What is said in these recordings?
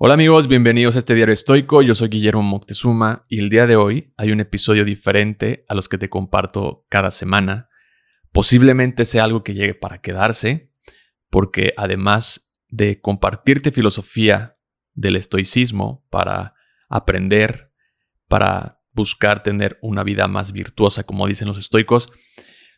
Hola amigos, bienvenidos a este diario estoico. Yo soy Guillermo Moctezuma y el día de hoy hay un episodio diferente a los que te comparto cada semana. Posiblemente sea algo que llegue para quedarse, porque además de compartirte filosofía del estoicismo para aprender, para buscar tener una vida más virtuosa, como dicen los estoicos,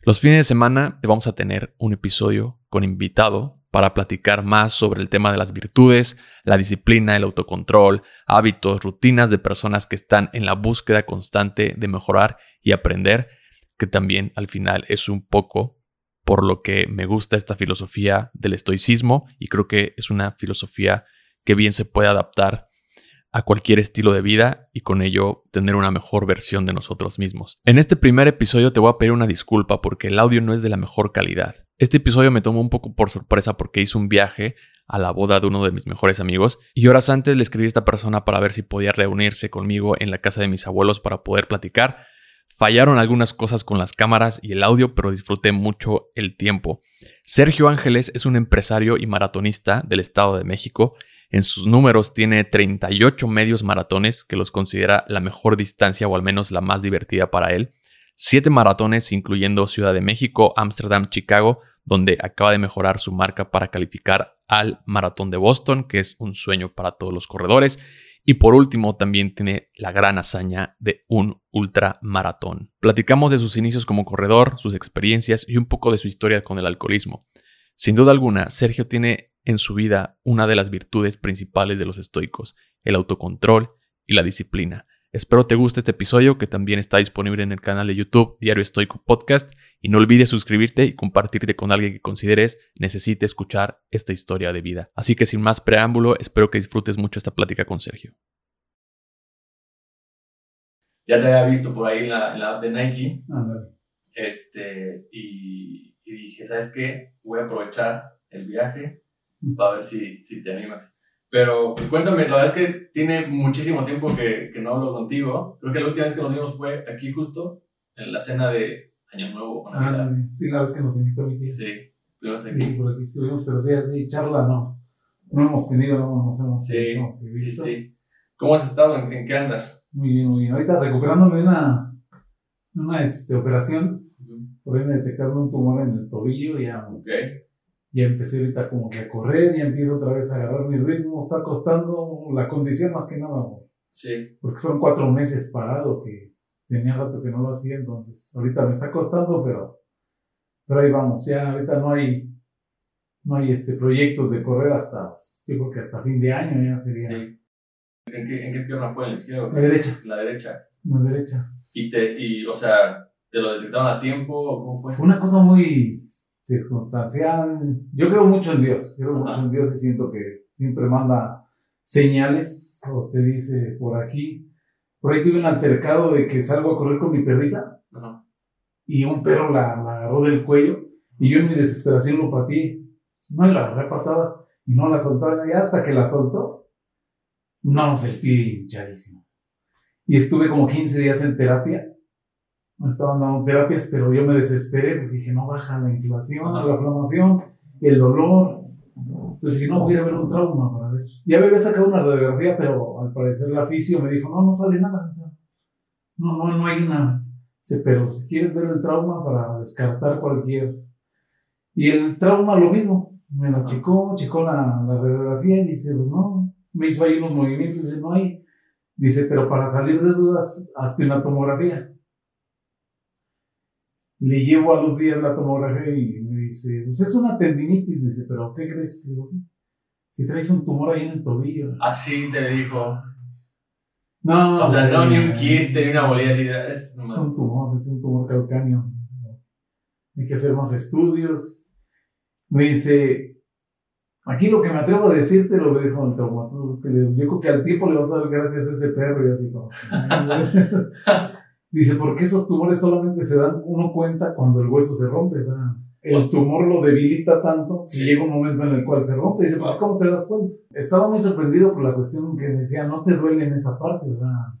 los fines de semana te vamos a tener un episodio con invitado para platicar más sobre el tema de las virtudes, la disciplina, el autocontrol, hábitos, rutinas de personas que están en la búsqueda constante de mejorar y aprender, que también al final es un poco por lo que me gusta esta filosofía del estoicismo y creo que es una filosofía que bien se puede adaptar a cualquier estilo de vida y con ello tener una mejor versión de nosotros mismos. En este primer episodio te voy a pedir una disculpa porque el audio no es de la mejor calidad. Este episodio me tomó un poco por sorpresa porque hice un viaje a la boda de uno de mis mejores amigos y horas antes le escribí a esta persona para ver si podía reunirse conmigo en la casa de mis abuelos para poder platicar. Fallaron algunas cosas con las cámaras y el audio, pero disfruté mucho el tiempo. Sergio Ángeles es un empresario y maratonista del Estado de México. En sus números tiene 38 medios maratones que los considera la mejor distancia o al menos la más divertida para él. Siete maratones incluyendo Ciudad de México, Ámsterdam, Chicago, donde acaba de mejorar su marca para calificar al Maratón de Boston, que es un sueño para todos los corredores. Y por último, también tiene la gran hazaña de un ultramaratón. Platicamos de sus inicios como corredor, sus experiencias y un poco de su historia con el alcoholismo. Sin duda alguna, Sergio tiene en su vida una de las virtudes principales de los estoicos, el autocontrol y la disciplina. Espero te guste este episodio que también está disponible en el canal de YouTube Diario Estoico Podcast y no olvides suscribirte y compartirte con alguien que consideres necesite escuchar esta historia de vida. Así que sin más preámbulo, espero que disfrutes mucho esta plática con Sergio. Ya te había visto por ahí en la, app de Nike. Este, y, dije, ¿sabes qué? Voy a aprovechar el viaje para ver si, si te animas. Pero pues cuéntame, la verdad es que tiene muchísimo tiempo que, que no hablo contigo. Creo que la última vez que nos vimos fue aquí justo, en la cena de Año Nuevo o Navidad. Ah, sí, la vez que nos invitó mi tío. Sí, estuvimos aquí. Sí, por aquí estuvimos, pero sí, así, charla no. No hemos tenido, no nos hemos sí, sí, sí. ¿Cómo has estado? ¿En, qué andas? Muy bien, muy bien. Ahorita recuperándome de una, una este, operación. Por ahí me detectaron un tumor en el tobillo y ya. Okay ya empecé ahorita como que a correr, ya empiezo otra vez a agarrar mi ritmo, está costando la condición más que nada, Sí. Porque fueron cuatro meses parado que tenía rato que no lo hacía, entonces ahorita me está costando, pero, pero ahí vamos, ya ahorita no hay, no hay este proyectos de correr hasta, yo creo que hasta fin de año ya sería. Sí. ¿En qué, en qué pierna fue? ¿En la izquierda? La derecha. La derecha. La derecha. Y te, y, o sea, ¿te lo detectaron a tiempo o cómo fue? Fue una cosa muy, circunstancial. Yo creo mucho en Dios, creo mucho en Dios y siento que siempre manda señales o te dice por aquí. Por ahí tuve un altercado de que salgo a correr con mi perrita y un perro la, agarró del cuello y yo en mi desesperación lo patí. No, y la agarré patadas y no la soltaba. Y hasta que la soltó, no, se el pie hinchadísimo. Y estuve como 15 días en terapia me estaban dando terapias, pero yo me desesperé porque dije, no baja la inflación, la inflamación, el dolor. Entonces dije, no, voy a ver un trauma para ver. Ya me había sacado una radiografía, pero al parecer la fisio me dijo, no, no sale nada. no, no, no hay nada. Dice, pero si quieres ver el trauma para descartar cualquier. Y el trauma lo mismo. Me lo checó, checó la, la radiografía y dice, pues no, me hizo ahí unos movimientos, dice, no hay. Dice, pero para salir de dudas, hazte una tomografía le llevo a los días la tomografía y me dice, pues es una tendinitis, dice, pero ¿qué crees? si traes un tumor ahí en el tobillo. Así te dijo. No. O sea, no, ni un quiste, ni una bolilla así. Es, es un tumor, es un tumor calcáneo. Hay que hacer más estudios. Me dice, aquí lo que me atrevo a decirte lo que dijo el traumatólogo, es que yo creo que al tiempo le vas a dar gracias a ese perro y así como. Dice, porque esos tumores solamente se dan uno cuenta cuando el hueso se rompe. O sea, el pues tumor lo debilita tanto y llega un momento en el cual se rompe. Dice, ¿cómo te das cuenta? Estaba muy sorprendido por la cuestión que decía, no te duele en esa parte, ¿verdad?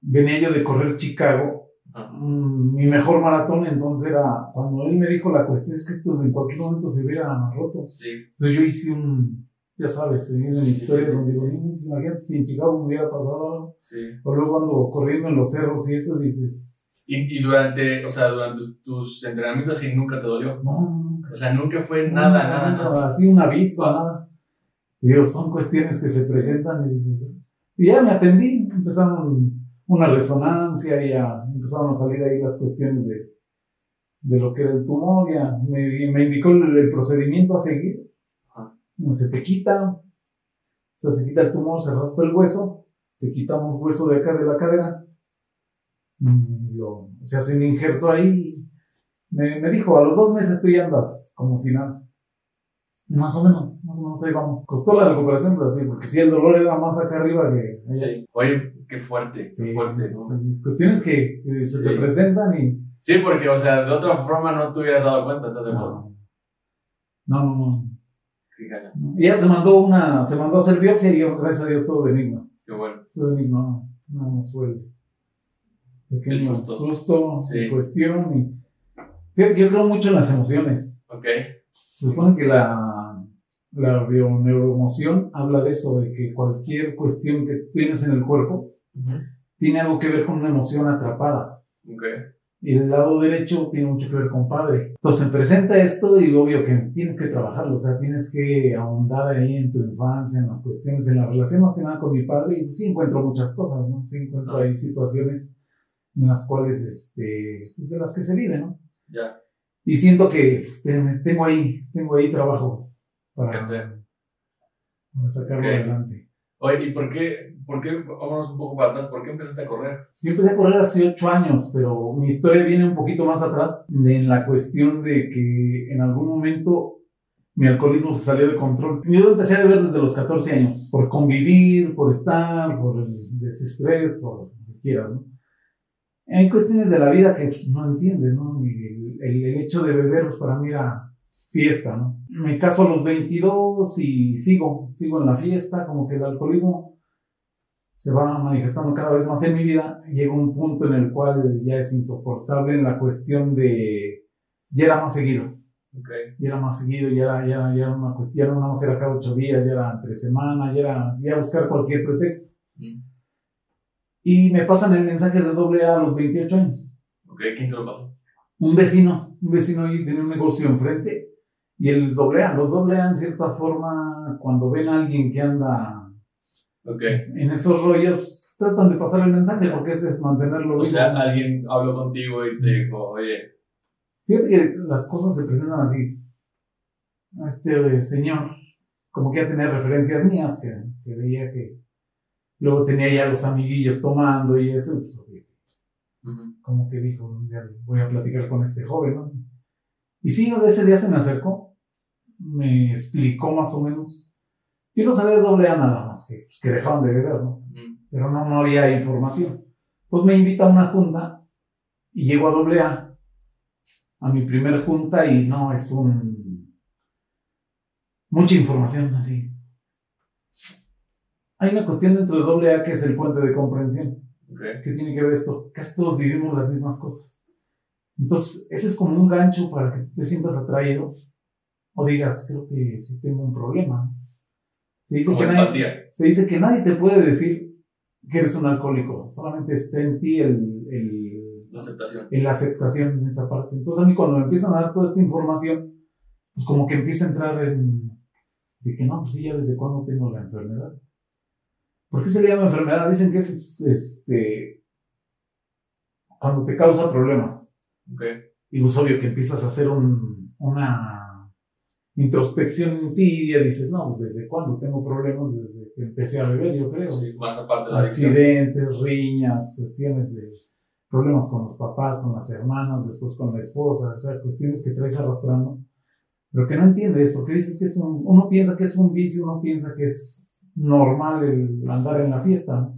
Venía yo de correr Chicago, mm, mi mejor maratón, entonces era, cuando él me dijo la cuestión es que esto en cualquier momento se hubiera roto. Sí. Entonces yo hice un, ya sabes, se vienen historias donde digo, imagínate si en Chicago me hubiera pasado algo. Sí. O luego ando corriendo en los cerros y eso dices, Y, y durante, o sea, durante tus entrenamientos así nunca te dolió. no, O sea, nunca fue nada, no, nada, no, nada. Así un aviso, nada. Y digo, son cuestiones que se presentan y y ya me atendí, empezaron una resonancia y ya empezaron a salir ahí las cuestiones de, de lo que era el tumor, ya me, me indicó el, el procedimiento a seguir. Ajá. Se te quita, o sea, se quita el tumor, se raspa el hueso, te quitamos hueso de acá de la cadera, y lo- se hace un injerto ahí. Me, me dijo, a los dos meses tú ya andas como si nada. Más o menos, más o menos ahí vamos. Costó la recuperación, pero sí, porque si el dolor era más acá arriba que. Sí. Oye, qué fuerte, qué Sí, fuerte, sí, ¿no? sí. Cuestiones que, se te Sí. presentan y. Sí, porque, o sea, de otra forma no te hubieras dado cuenta, ¿estás de acuerdo? No, no, no. Y ella se mandó una, se mandó a hacer biopsia y yo, gracias a Dios, todo benigno. qué bueno. Todo benigno, no, nada más fue el pequeño El susto. susto, Sí. en cuestión. Y, fíjate yo creo mucho en las emociones. Ok. Se supone que la, la bioneuroemoción habla de eso, de que cualquier cuestión que tienes en el cuerpo tiene algo que ver con una emoción atrapada. Ok. Y el lado derecho tiene mucho que ver con padre. Entonces presenta esto y obvio que tienes que trabajarlo, o sea, tienes que ahondar ahí en tu infancia, en las cuestiones, en la relación más que nada con mi padre. Y sí encuentro muchas cosas, ¿no? Sí encuentro ahí situaciones en las cuales, este, pues de las que se vive, ¿no? Ya. Y siento que pues, ten- tengo ahí, tengo ahí trabajo ¿Qué para, para sacarlo Ok. adelante. Oye, ¿y por qué, por qué, vámonos un poco para atrás, ¿por qué empezaste a correr? Yo empecé a correr hace ocho años, pero mi historia viene un poquito más atrás, en la cuestión de que en algún momento mi alcoholismo se salió de control. Yo lo empecé a beber desde los 14 años, por convivir, por estar, por el desestrés, por lo que quieras, ¿no? Hay cuestiones de la vida que pues, no entiendes, ¿no? Y el, el- el hecho de beber, pues para mí era fiesta, ¿no? Me caso a los 22 y sigo, sigo en la fiesta, como que el alcoholismo se va manifestando cada vez más en mi vida. Llega un punto en el cual ya es insoportable en la cuestión de, ya era más seguido, Ok. ya era más seguido, ya era, ya, ya era una cuestión, no más era cada ocho días, ya era entre semana, ya era, ya buscar cualquier pretexto. Mm. Y me pasan el mensaje de doble A a los 28 años. Ok, ¿quién te lo pasó? un vecino, un vecino ahí tiene un negocio enfrente y él les doblea, los doblean en cierta forma cuando ven a alguien que anda Ok. en esos rollos, tratan de pasar el mensaje porque ese es mantenerlo O vivo. sea, alguien habló contigo y te dijo, oye, Fíjate que las cosas se presentan así. Este señor, como que ya tenía referencias mías, que, que veía que luego tenía ya los amiguillos tomando y eso, pues, oye, ujú, como que dijo, ya voy a platicar con este joven, ¿no? Y sí, ese día se me acercó, me explicó más o menos. Yo no sabía de doble A nada más, que, pues, que dejaban de beber, ¿no? ujú, Pero no, no había información. Pues me invita a una junta y llego a doble A, a mi primer junta y no, es un... mucha información así. Hay una cuestión dentro de doble A que es el puente de comprensión. ok, ¿Qué tiene que ver esto? Casi todos vivimos las mismas cosas. Entonces, ese es como un gancho para que te sientas atraído o digas, creo que sí tengo un problema. Se dice, como que nadie, se dice que nadie te puede decir que eres un alcohólico, solamente está en ti el, el, La aceptación. el aceptación en esa parte. Entonces, a mí cuando me empiezan a dar toda esta información, pues como que empieza a entrar en, de que no, pues sí, ya desde cuándo tengo la enfermedad. ¿Por qué se le llama enfermedad? Dicen que es este, cuando te causa problemas. Ok, Y pues obvio que empiezas a hacer un, una introspección en ti y ya dices, no, pues desde cuándo tengo problemas, desde que empecé a beber, yo creo. sí, más aparte de la adicción. Accidentes, riñas, cuestiones de problemas con los papás, con las hermanas, después con la esposa, o sea, cuestiones que traes arrastrando. Lo que no entiendes, porque dices que es un, uno piensa que es un vicio, uno piensa que es normal el andar en la fiesta,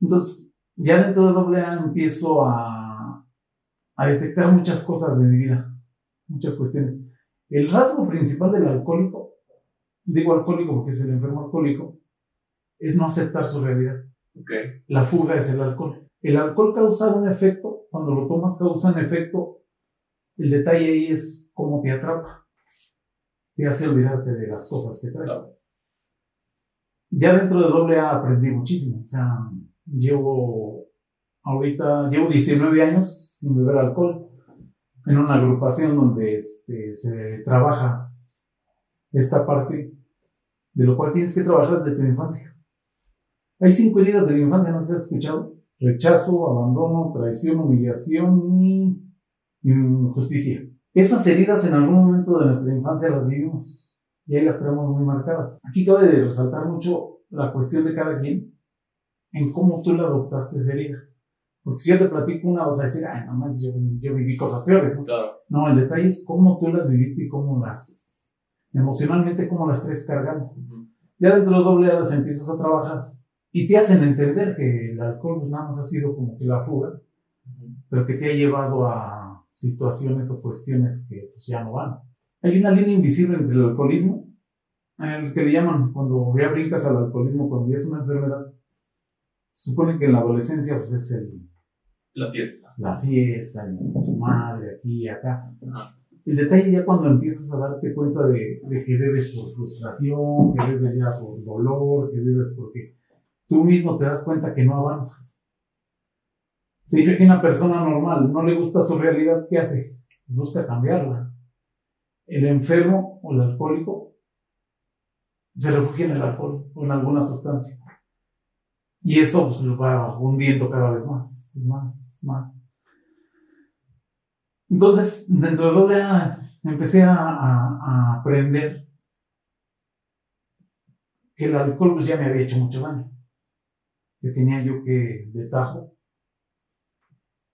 Entonces, ya dentro de AA empiezo a, a detectar muchas cosas de mi vida, muchas cuestiones. El rasgo principal del alcohólico, digo alcohólico porque es el enfermo alcohólico, es no aceptar su realidad. Ok, La fuga es el alcohol. El alcohol causa un efecto, cuando lo tomas causa un efecto. El detalle ahí es cómo te atrapa. te hace olvidarte de las cosas que traes. Ya dentro de doble A aprendí muchísimo. O sea, llevo ahorita, llevo 19 años sin beber alcohol en una agrupación donde este, se trabaja esta parte, de lo cual tienes que trabajar desde tu infancia. Hay cinco heridas de la infancia, no se ha escuchado. Rechazo, abandono, traición, humillación y injusticia. Esas heridas en algún momento de nuestra infancia las vivimos y ahí las tenemos muy marcadas. Aquí cabe resaltar mucho la cuestión de cada quien en cómo tú la adoptaste esa herida. Porque si yo te platico una, vas a decir, ay, no manches, yo, viví cosas peores, ¿no? Claro. No, el detalle es cómo tú las viviste y cómo las, emocionalmente, cómo las traes cargando. Ya dentro de doble A las empiezas a trabajar y te hacen entender que el alcohol pues nada más ha sido como que la fuga, pero que te ha llevado a situaciones o cuestiones que pues ya no van. Hay una línea invisible entre el alcoholismo, el que le llaman cuando ya brincas al alcoholismo, cuando ya es una enfermedad. Supone que en la adolescencia pues es el la fiesta. La fiesta, el madre, aquí y acá. El detalle ya cuando empiezas a darte cuenta de, de, que bebes por frustración, que bebes ya por dolor, que bebes porque tú mismo te das cuenta que no avanzas. Se dice que una persona normal no le gusta su realidad, ¿qué hace? Pues busca cambiarla. El enfermo o el alcohólico se refugia en el alcohol o en alguna sustancia. Y eso pues, lo va hundiendo cada vez más, más, más. Entonces, dentro de doble A, empecé a, aprender que el alcohol pues, ya me había hecho mucho daño. Que tenía yo que, de tajo,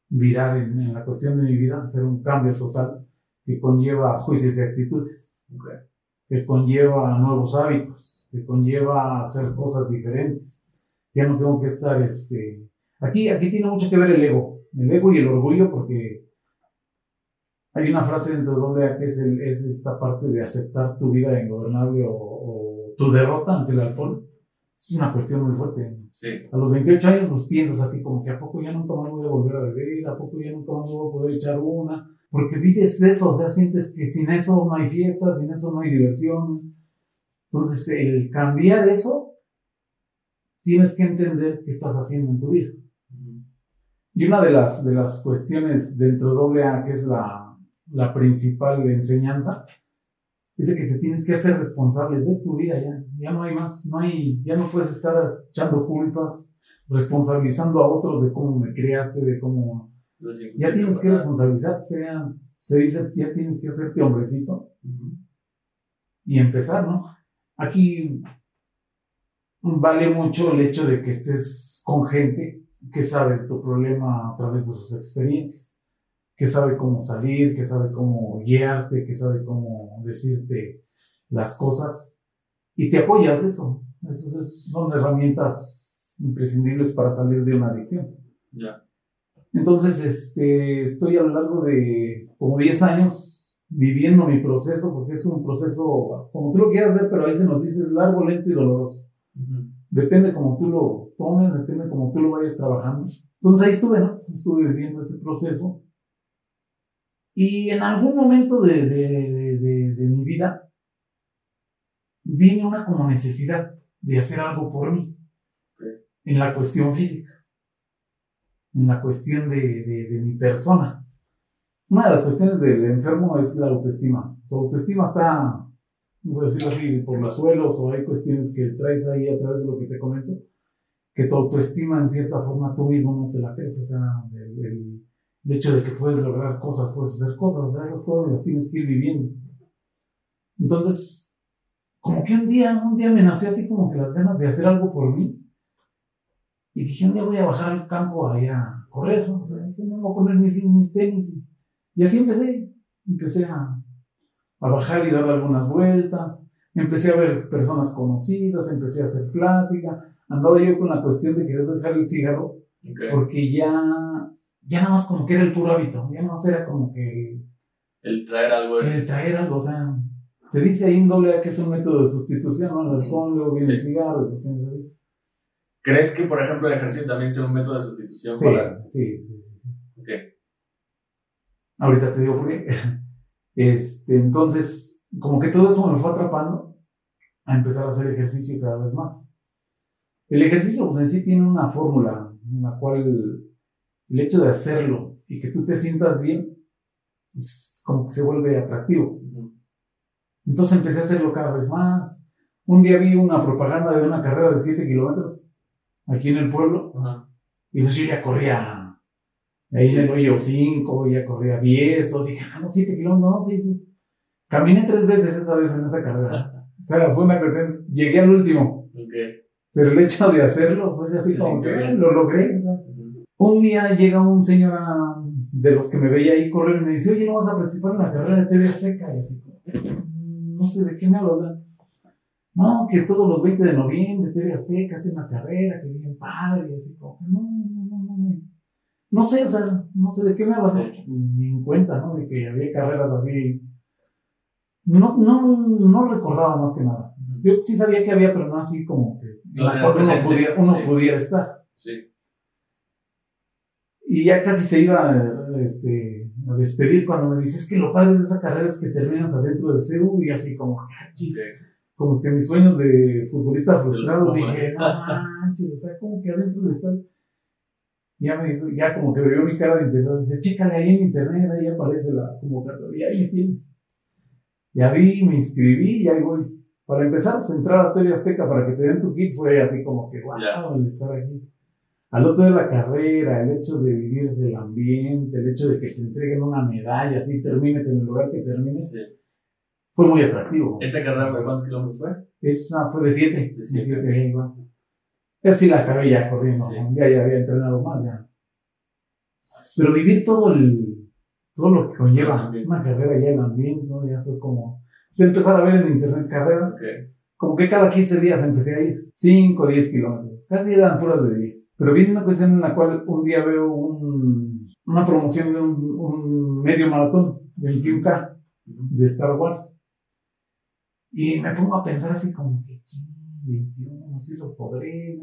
virar en, la cuestión de mi vida, hacer un cambio total que conlleva juicios y actitudes. Que conlleva nuevos hábitos, que conlleva hacer cosas diferentes ya no tengo que estar, este, aquí, aquí tiene mucho que ver el ego, el ego y el orgullo, porque hay una frase dentro de doble A que es, es esta parte de aceptar tu vida ingobernable o, o, tu derrota ante el alcohol. Es una cuestión muy fuerte. Sí. A los 28 años los piensas así como que a poco ya nunca más voy a volver a beber, a poco ya nunca más voy a poder echar una, porque vives de eso, o sea, sientes que sin eso no hay fiesta, sin eso no hay diversión. Entonces, el cambiar eso tienes que entender qué estás haciendo en tu vida. Y una de las, de las cuestiones dentro de AA, que es la, la principal enseñanza, es de que te tienes que hacer responsable de tu vida ya. Ya no hay más, no hay, ya no puedes estar echando culpas, responsabilizando a otros de cómo me criaste, de cómo... Ya tienes que responsabilizarte, se dice, ya tienes que hacerte hombrecito y empezar, ¿no? Aquí vale mucho el hecho de que estés con gente que sabe tu problema a través de sus experiencias, que sabe cómo salir, que sabe cómo guiarte, que sabe cómo decirte las cosas y te apoyas de eso. Esas son herramientas imprescindibles para salir de una adicción. Ya. Entonces, este, estoy a lo largo de como 10 años viviendo mi proceso, porque es un proceso, como tú lo quieras ver, pero ahí se nos dice, es largo, lento y doloroso. Depende como tú lo tomes, depende como tú lo vayas trabajando. Entonces ahí estuve, ¿no? Estuve viviendo ese proceso. Y en algún momento de, de, de, de mi vida vine una como necesidad de hacer algo por mí. En la cuestión física. En la cuestión de, mi persona. Una de las cuestiones del enfermo es la autoestima. Su autoestima está vamos a decirlo así, por los suelos o hay cuestiones que traes ahí a través de lo que te comento, que tu autoestima en cierta forma tú mismo no te la crees, o sea, el, hecho de que puedes lograr cosas, puedes hacer cosas, o sea, esas cosas las tienes que ir viviendo. Entonces, como que un día, un día me nació así como que las ganas de hacer algo por mí. Y dije, un día voy a bajar al campo allá a correr, ¿no? O sea, dije, me voy a poner mis, mis tenis. Y así empecé, empecé a, a bajar y dar algunas vueltas. Empecé a ver personas conocidas, empecé a hacer plática. Andaba yo con la cuestión de querer dejar el cigarro, porque ya, ya nada más como que era el puro hábito, ya nada más era como que... El, traer algo. El traer algo, o sea, se dice doble A que es un método de sustitución, ¿no? El alcohol, luego viene el cigarro. ¿Crees que, por ejemplo, el ejercicio también sea un método de sustitución sí, para...? Sí, sí, sí. Ok. Ahorita te digo por qué. Este, entonces, como que todo eso me fue atrapando a empezar a hacer ejercicio cada vez más. El ejercicio pues, en sí tiene una fórmula en la cual el hecho de hacerlo y que tú te sientas bien, es como que se vuelve atractivo. Entonces empecé a hacerlo cada vez más. Un día vi una propaganda de una carrera de 7 kilómetros aquí en el pueblo y pues yo ya corría ahí en el hoyo 5, ya corría 10, dos, dije, ah, no, 7 kilómetros, no, sí, sí. Caminé tres veces esa vez en esa carrera. o sea, fue una cuestión, llegué al último. Pero el hecho de hacerlo fue así como que lo logré. Un día llega un señor de los que me veía ahí correr y me dice, oye, ¿no vas a participar en la carrera de TV Azteca? Y así, no sé de qué me hablas. No, que todos los 20 de noviembre TV Azteca hace una carrera, que bien padre, y así como no, no, no, no, no. No sé, o sea, no sé de qué me hablas. Ni en cuenta, ¿no? De que había carreras así no, no, no recordaba más que nada. Yo sí sabía que había, pero no así como que uno, pudiera, uno pudiera estar. Sí. Y ya casi se iba este, a despedir cuando me dice, es que lo padre de esa carrera es que terminas adentro del CEU y así como, ah, como que mis sueños de futbolista frustrado, dije, no manches, o sea, como que adentro del estadio. Ya me dijo, ya como que veo mi cara de empezó a decir, chécale ahí en internet, ahí aparece la convocatoria, ahí me tienes. Ya vi, me inscribí y ahí voy. Para empezar, pues entrar a TV Azteca para que te den tu kit fue así como que, wow, el estar aquí. Al otro de la carrera, el hecho de vivir del ambiente, el hecho de que te entreguen una medalla, así termines en el lugar que termines, fue muy atractivo. ¿Esa carrera de cuántos kilómetros fue? Esa fue de siete. De siete. De siete sí la acabé ya corriendo, ya, ya había entrenado más ya. Pero vivir todo el, todo lo que conlleva una carrera ya en ambiente, ¿no? Ya fue como, se empezó a ver en internet carreras, como que cada 15 días empecé a ir, 5 o 10 kilómetros, casi eran puras de 10. Pero viene una cuestión en la cual un día veo un, una promoción de un, medio maratón, 21K, de Star Wars. Y me pongo a pensar así como que, 21, así lo podré.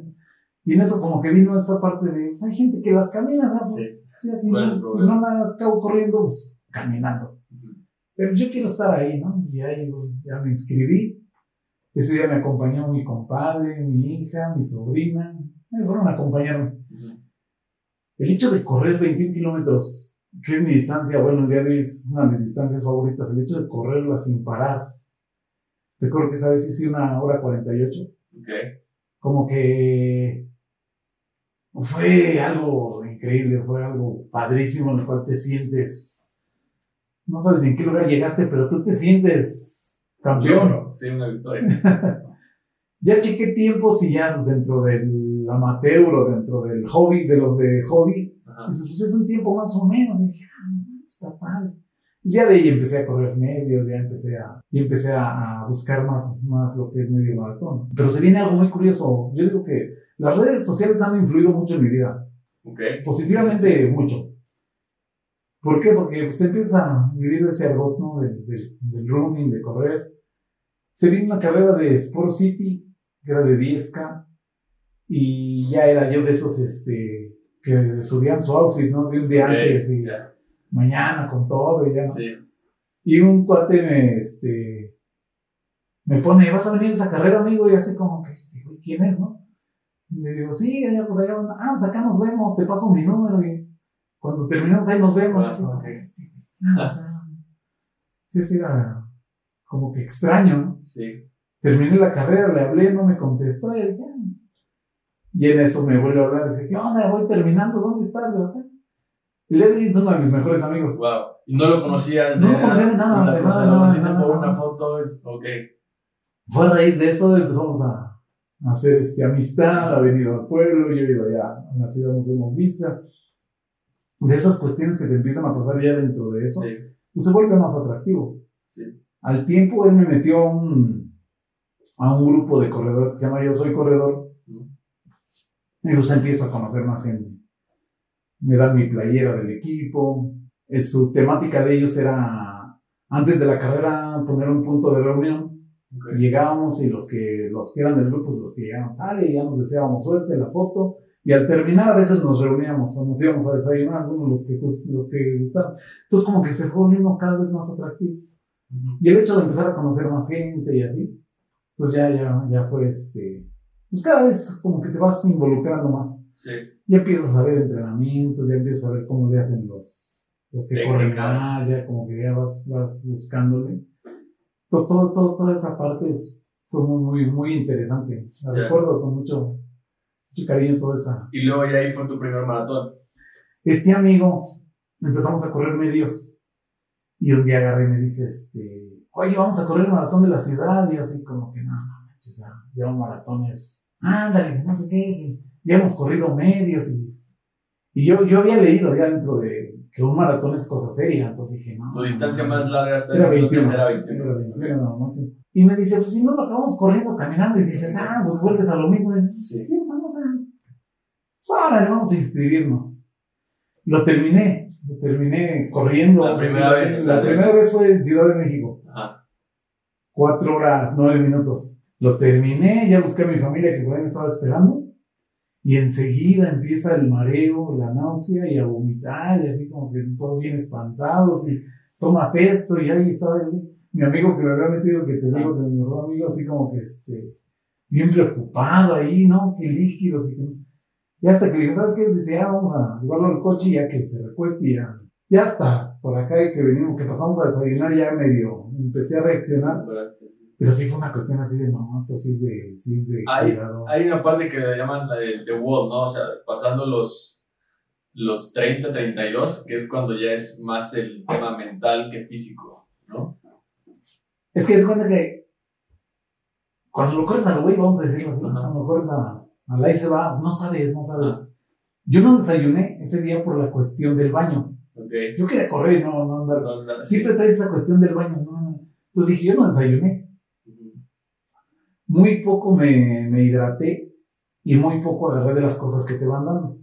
Y en eso como que vino esta parte de, pues hay gente que las camina, ¿sabes? Sí. Sí, si no me acabo corriendo, pues caminando. Pero yo quiero estar ahí, ¿no? Y ahí pues, ya me inscribí. Ese día me acompañó mi compadre, mi hija, mi sobrina. Me fueron a acompañarme. El hecho de correr 21 kilómetros, que es mi distancia, bueno, el día de hoy es una de mis distancias favoritas, el hecho de correrla sin parar. Recuerdo que esa vez hice una hora 48. Ok. Como que fue algo increíble, fue algo padrísimo en el cual te sientes, no sabes en qué lugar llegaste, pero tú te sientes campeón. Sí, una victoria. ya chequé tiempos y ya pues, dentro del amateur o dentro del hobby, de los de hobby, pues, pues, es un tiempo más o menos, y dije, ah, está padre. Y ya de ahí empecé a correr medios, ya empecé a, y empecé a, buscar más, más lo que es medio maratón. Pero se viene algo muy curioso. Yo digo que las redes sociales han influido mucho en mi vida. Positivamente mucho. ¿Por qué? Porque usted empieza a vivir ese argot, ¿no? Del, del, running, de correr. Se vino una carrera de Sport City, que era de 10K, y ya era yo de esos, este, que subían su outfit, ¿no? De un día antes y mañana con todo y ya, Y un cuate me, este, me pone, ¿vas a venir a esa carrera, amigo? Y así como que, este, ¿quién es, no? Y le digo, sí, allá por allá, ah, pues acá nos vemos, te paso mi número y cuando terminamos ahí nos vemos. así, sí, sí, era como que extraño, ¿no? Sí. Terminé la carrera, le hablé, no me contestó y, dije, ah". y en eso me vuelve a hablar, dice, ¿qué onda? Voy terminando, ¿dónde estás? Y le es uno de mis mejores amigos. Wow. ¿Y no lo conocías? no lo conocía de nada, de nada, Lo conociste por una foto, es, ok. Fue a raíz de eso empezamos a hacer este, amistad, ha venido al pueblo, yo he ido allá a la ciudad, nos hemos visto. De esas cuestiones que te empiezan a pasar ya dentro de eso, pues se vuelve más atractivo. Sí. Al tiempo él me metió a un, a un grupo de corredores que se llama Yo Soy Corredor. Y los empiezo a conocer más en... Me dan mi playera del equipo. Es, su temática de ellos era, antes de la carrera, poner un punto de reunión Llegábamos y los que, los que eran del grupo, pues los que llegaban, sale y ya nos deseábamos suerte, la foto. Y al terminar a veces nos reuníamos o nos íbamos a desayunar, algunos los que, los que gustaban. Entonces como que se fue volviendo cada vez más atractivo. Y el hecho de empezar a conocer más gente y así, pues ya, ya, ya fue este, pues cada vez como que te vas involucrando más. Sí. Ya empiezas a ver entrenamientos, ya empiezas a ver cómo le hacen los, los que corren más, ya como que ya vas, vas buscándole. Entonces todo, todo, toda esa parte pues, fue muy, muy, muy interesante. La Ya. recuerdo con mucho, mucho cariño toda esa. Y luego ya ahí fue tu primer maratón. Este amigo, empezamos a correr medios. Y un día agarré y me dice, este, oye, vamos a correr el maratón de la ciudad. Y así como que, no, no, manches, ya, ya un maratón es, ándale, no sé qué, ya hemos corrido medios. Y, y yo, yo había leído ya dentro de que un maratón es cosa seria. Entonces dije, no. Tu distancia no, más larga hasta Era ese entonces 21. era 21. Era 21, nada más, sí. Y me dice, pues si no lo acabamos corriendo, caminando. Y dices, ah, pues vuelves a lo mismo. Y dices, pues Sí. sí, vamos a. Pues ahora vamos a inscribirnos. Lo terminé, lo terminé corriendo. La primera vez, o sea, La primera vez fue en Ciudad de México. Ajá. Cuatro horas, nueve minutos. Lo terminé, ya busqué a mi familia que por ahí me estaba esperando. Y enseguida empieza el mareo, la náusea y a vomitar, y así como que todos bien espantados. Y toma esto, y ahí estaba yo, mi amigo que me había metido, que te digo, que mi mejor amigo, así como que este, bien preocupado ahí, ¿no? Que líquidos y que. Y hasta que le dije, ¿sabes qué? Dice, ya vamos a llevarlo al coche ya que se recueste y ya. Ya está, por acá y que venimos, que pasamos a desayunar ya medio, empecé a reaccionar, pero sí fue una cuestión así de, no, esto sí es de, sí es de Hay, cuidado. hay una parte que le llaman la de, de wall, ¿no? O sea, pasando los, los 30, 32, que es cuando ya es más el tema mental que físico, ¿no? Es que se cuenta que cuando lo corres a lo güey, vamos a decirlo así, cuando lo corres a, a la ahí se va, no sabes, no sabes. Yo no desayuné ese día por la cuestión del baño. Ok. Yo quería correr y no, no andar. No, no, Siempre traes esa cuestión del baño, no, no. Entonces dije, yo no desayuné. Muy poco me, me hidraté y muy poco agarré de las cosas que te van dando.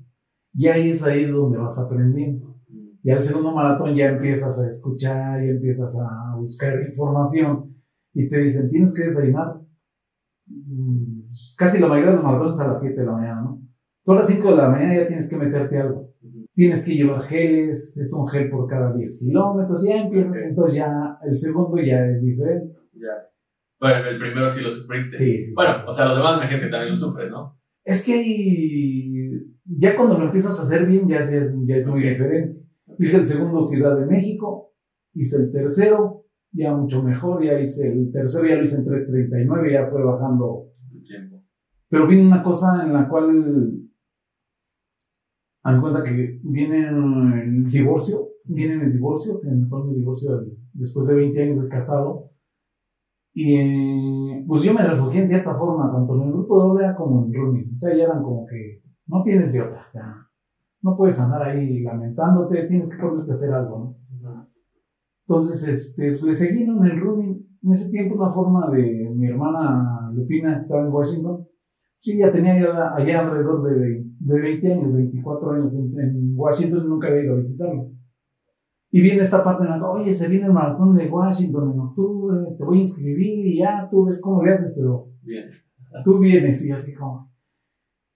Y ahí es ahí donde vas aprendiendo. Y al segundo maratón ya empiezas a escuchar y empiezas a buscar información y te dicen, tienes que desayunar. Mm, Casi la mayoría de los maratones a las 7 de la mañana, ¿no? Tú a las 5 de la mañana ya tienes que meterte algo. Tienes que llevar geles, es un gel por cada 10 kilómetros, ya empiezas, Ok. entonces ya el segundo ya es diferente. Ya. Bueno, el primero sí lo sufriste. Sí, sí. Bueno, o sea, los demás me que también lo sufren, ¿no? Es que ya cuando lo empiezas a hacer bien, ya, es, ya es muy Ok. diferente. Hice el segundo Ciudad de México, hice el tercero, ya mucho mejor, ya hice el tercero, ya lo hice en 3.39, ya fue bajando. Tu tiempo. Pero viene una cosa en la cual, haz cuenta que viene el divorcio, viene el divorcio, en el cual me divorcio después de 20 años de casado. Y eh, pues yo me refugié en cierta forma, tanto en el grupo doble como en running. O sea, ya eran como que no tienes de otra. O sea, no puedes andar ahí lamentándote, tienes que ponerte a hacer algo, ¿no? Entonces, este, pues le seguí ¿no? en el running. En ese tiempo, una forma de mi hermana Lupina, que estaba en Washington, sí, ya tenía ya allá alrededor de, de 20 años, 24 años en, en Washington, nunca había ido a visitarlo. Y viene esta parte en la que, oye, se viene el maratón de Washington en octubre, te voy a inscribir y ya tú ves cómo le haces, pero Bien. tú vienes y así como.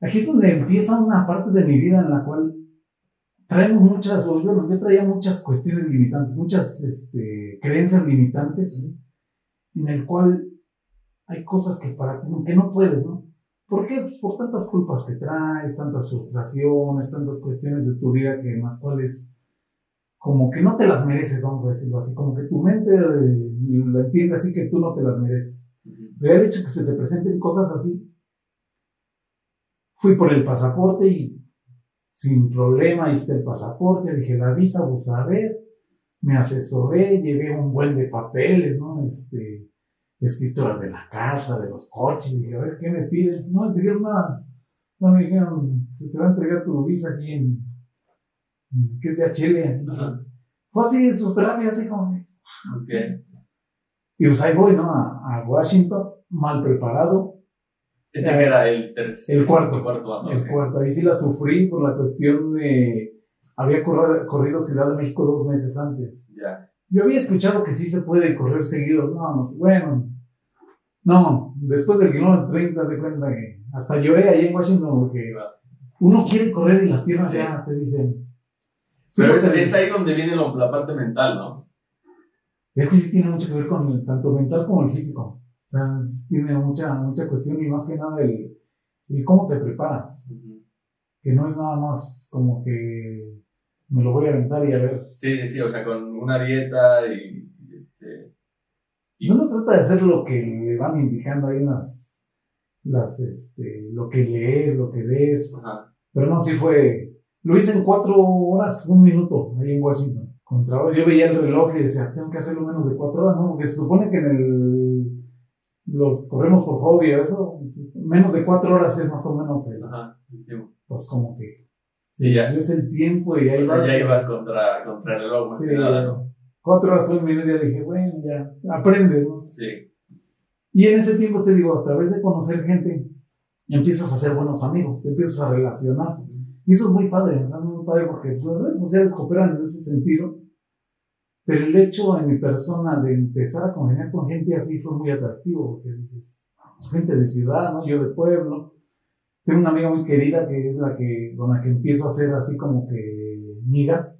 Aquí es donde empieza una parte de mi vida en la cual traemos muchas, o yo, no, yo traía muchas cuestiones limitantes, muchas este, creencias limitantes, en el cual hay cosas que para ti que no puedes, ¿no? ¿Por qué? Pues por tantas culpas que traes, tantas frustraciones, tantas cuestiones de tu vida que en las cuales como que no te las mereces, vamos a decirlo así, como que tu mente eh, lo entiende así que tú no te las mereces. Pero el hecho que se te presenten cosas así, fui por el pasaporte y sin problema hice el pasaporte, dije la visa, pues a ver, me asesoré, llevé un buen de papeles, ¿no? Este, escrituras de la casa, de los coches, dije, a ver, ¿qué me piden? No me pidieron nada. No me dijeron, se te va a entregar tu visa aquí en, que es de Chile. Ajá. Fue así, rápido, así como, Ok. y pues ahí voy, ¿no? A, a Washington, mal preparado, Este que era el tercer. El cuarto. El cuarto año. El ok. cuarto, ahí sí la sufrí por la cuestión de. Había corrido, corrido Ciudad de México dos meses antes. Ya. Yo había escuchado que sí se puede correr seguidos. No, no sé, bueno. No, después del kilómetro 30 se cuenta que hasta lloré ahí en Washington porque uno quiere correr y las piernas Sí. ya te dicen. Sí, Pero es, porque- es ahí donde viene lo- la parte mental, ¿no? Es que sí tiene mucho que ver con el, tanto mental como el físico. O sea, tiene mucha, mucha cuestión y más que nada el, el cómo te preparas. Que no es nada más como que me lo voy a aventar y a ver. Sí, sí, o sea, con una dieta y este. Y... Uno trata de hacer lo que le van indicando ahí las, las, este, lo que lees, lo que ves. Ajá. Pero no, sí fue, lo hice en cuatro horas, un minuto, ahí en Washington. Contra, yo veía el reloj y decía, tengo que hacerlo menos de cuatro horas, ¿no? Porque se supone que en el, los corremos por hobby, eso, menos de cuatro horas es más o menos el, Ajá, el tiempo. Pues como que Sí, ya. Es el tiempo y ahí o sea, ya ibas contra, contra el reloj, más sí, que nada, ¿no? Cuatro horas, un minuto, ya dije, bueno, ya, aprendes, ¿no? Sí. Y en ese tiempo te digo, a través de conocer gente, empiezas a hacer buenos amigos, te empiezas a relacionar. Y eso es muy padre, es muy padre porque pues, las redes sociales cooperan en ese sentido. Pero el hecho en mi persona de empezar a congeniar con gente así fue muy atractivo, porque dices, pues, gente de ciudad, ¿no? Yo de pueblo, tengo una amiga muy querida que es la que, con la que empiezo a hacer así como que migas.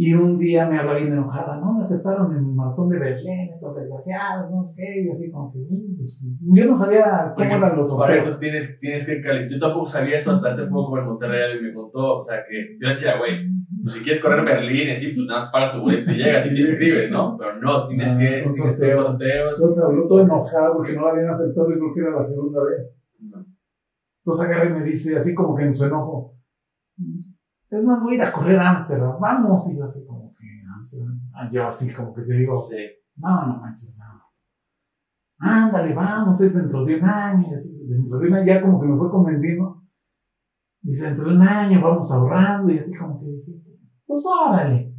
Y un día me habla bien enojada, no, me aceptaron en el maratón de Berlín, estos desgraciados, no sé qué, y así como que, pues, yo no sabía cómo eran los Para eso tienes, tienes que calificar. Yo tampoco sabía eso hasta hace poco en Monterrey, y me contó, o sea, que yo decía, güey, pues si quieres correr Berlín, así, pues nada más pagas tu boleto y llegas y te inscribes, ¿no? Pero no, tienes que, tienes que hacer sorteos. Entonces habló todo enojado porque no la habían aceptado y creo que era la segunda vez. Entonces agarra y me dice, así como que en su enojo, es más, voy a ir a correr a Ámsterdam, vamos. Y yo así como que, Ámsterdam, ah, yo así como que te digo, sí. no, no manches, no. Ándale, vamos, es dentro de un año, dentro de un año, ya como que me fue convenciendo. Dice, dentro de un año vamos ahorrando, y así como que dije, pues órale.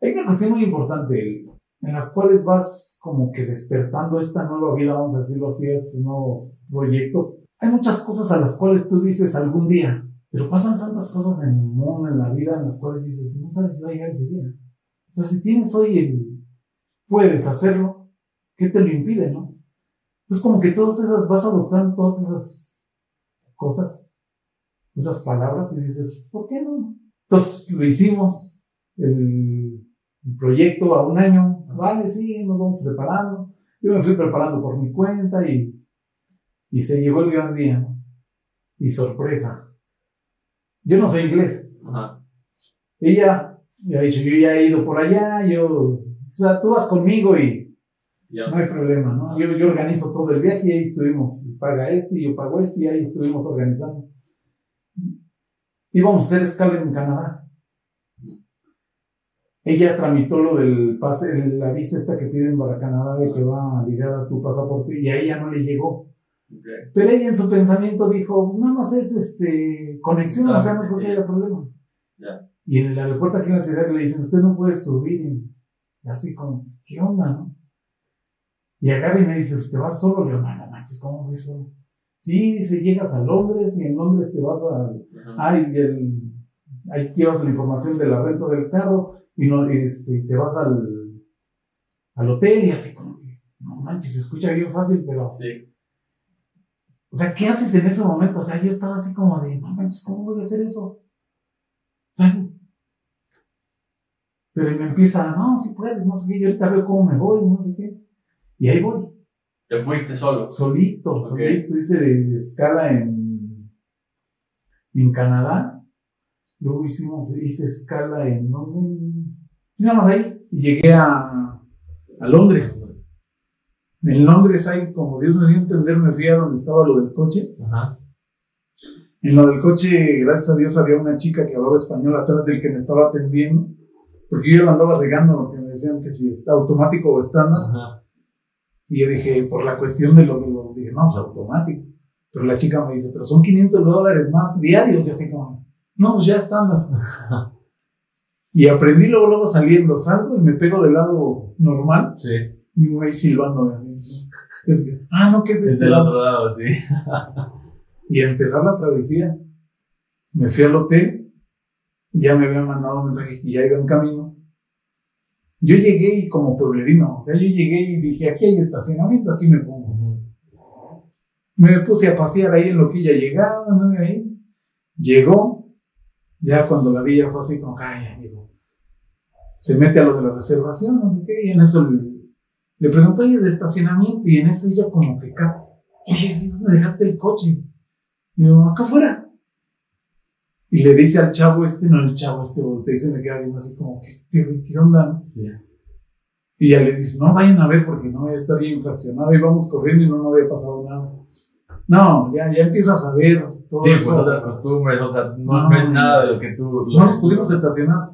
Hay una cuestión muy importante, en las cuales vas como que despertando esta nueva vida, vamos a decirlo así, estos nuevos proyectos hay muchas cosas a las cuales tú dices algún día, pero pasan tantas cosas en el mundo, en la vida, en las cuales dices, no sabes si va a llegar ese día. O sea, si tienes hoy el, puedes hacerlo, ¿qué te lo impide, no? Entonces, como que todas esas, vas adoptando todas esas cosas, esas palabras, y dices, ¿por qué no? Entonces, lo hicimos, el, el proyecto a un año, vale, sí, nos vamos preparando. Yo me fui preparando por mi cuenta y y se llegó el gran día. Y sorpresa. Yo no sé inglés. Ella me ha dicho, yo ya he ido por allá, yo, o sea, tú vas conmigo y no hay problema, ¿no? Yo, yo organizo todo el viaje y ahí estuvimos. Paga este y yo pago este y ahí estuvimos organizando. Íbamos a hacer escala en Canadá. Ella tramitó lo del pase, la visa esta que piden para Canadá de que va a ligar a tu pasaporte y a ella no le llegó. Pero ella en su pensamiento dijo, pues nada más es este, conexión, o sea, no creo que haya problema. Y en el aeropuerto aquí en la ciudad le dicen, usted no puede subir. Y así como, ¿qué onda, no? Y agarra y me dice, ¿usted va solo? Le digo, no, no manches, ¿cómo voy solo? Sí, dice, llegas a Londres y en Londres te vas a... Ay, el, ahí llevas la información de la renta del carro y no, este, te vas al, al hotel y así como no manches, se escucha bien fácil, pero... Sí o sea, ¿qué haces en ese momento? O sea, yo estaba así como de, no manches, ¿cómo voy a hacer eso? O sea, pero me empieza, no, si puedes, no sé qué, yo ahorita veo cómo me voy, no sé qué. Y ahí voy. ¿Te fuiste solo? Solito, solito. Hice de escala en, en Canadá. Luego hicimos, hice escala en, ¿dónde? Sí, nada más ahí. Y llegué a, a Londres. En Londres hay, como Dios me dio a entender, me fui a donde estaba lo del coche. Ajá. En lo del coche, gracias a Dios, había una chica que hablaba español atrás del que me estaba atendiendo, porque yo lo andaba regando porque me decían que si está automático o estándar. Y yo dije, por la cuestión de lo que lo dije, no, pues automático. Pero la chica me dice, pero son 500 dólares más diarios, y así como, no, pues ya estándar. y aprendí luego, luego saliendo, salgo y me pego del lado normal. Sí y un güey silbando así. Es que, ah, no, que es de Desde el otro lado, sí. y empezar la travesía. Me fui al hotel, ya me habían mandado un mensaje que ya iba en camino. Yo llegué y como pueblerino, o sea, yo llegué y dije, aquí hay estacionamiento, aquí me pongo. Me puse a pasear ahí en lo que ella llegaba, ¿no? Ahí. Llegó, ya cuando la vi ya fue así como, ay, amigo. se mete a lo de la reservación, no sé qué, y en eso le, le pregunto, oye, de estacionamiento, y en eso ella como que, cap- oye, ¿dónde dejaste el coche? Y yo, acá afuera. Y le dice al chavo este, no el chavo este, voltea y se me queda viendo así como que, este, ¿qué onda? Sí. Y ya le dice, no vayan a ver porque no voy a estar bien infraccionado. Y vamos corriendo y no, no había pasado nada. No, ya, ya empiezas a ver todo Sí, pues eso. otras costumbres, o sea, no, No. no es nada de lo que tú... no nos pudimos estacionar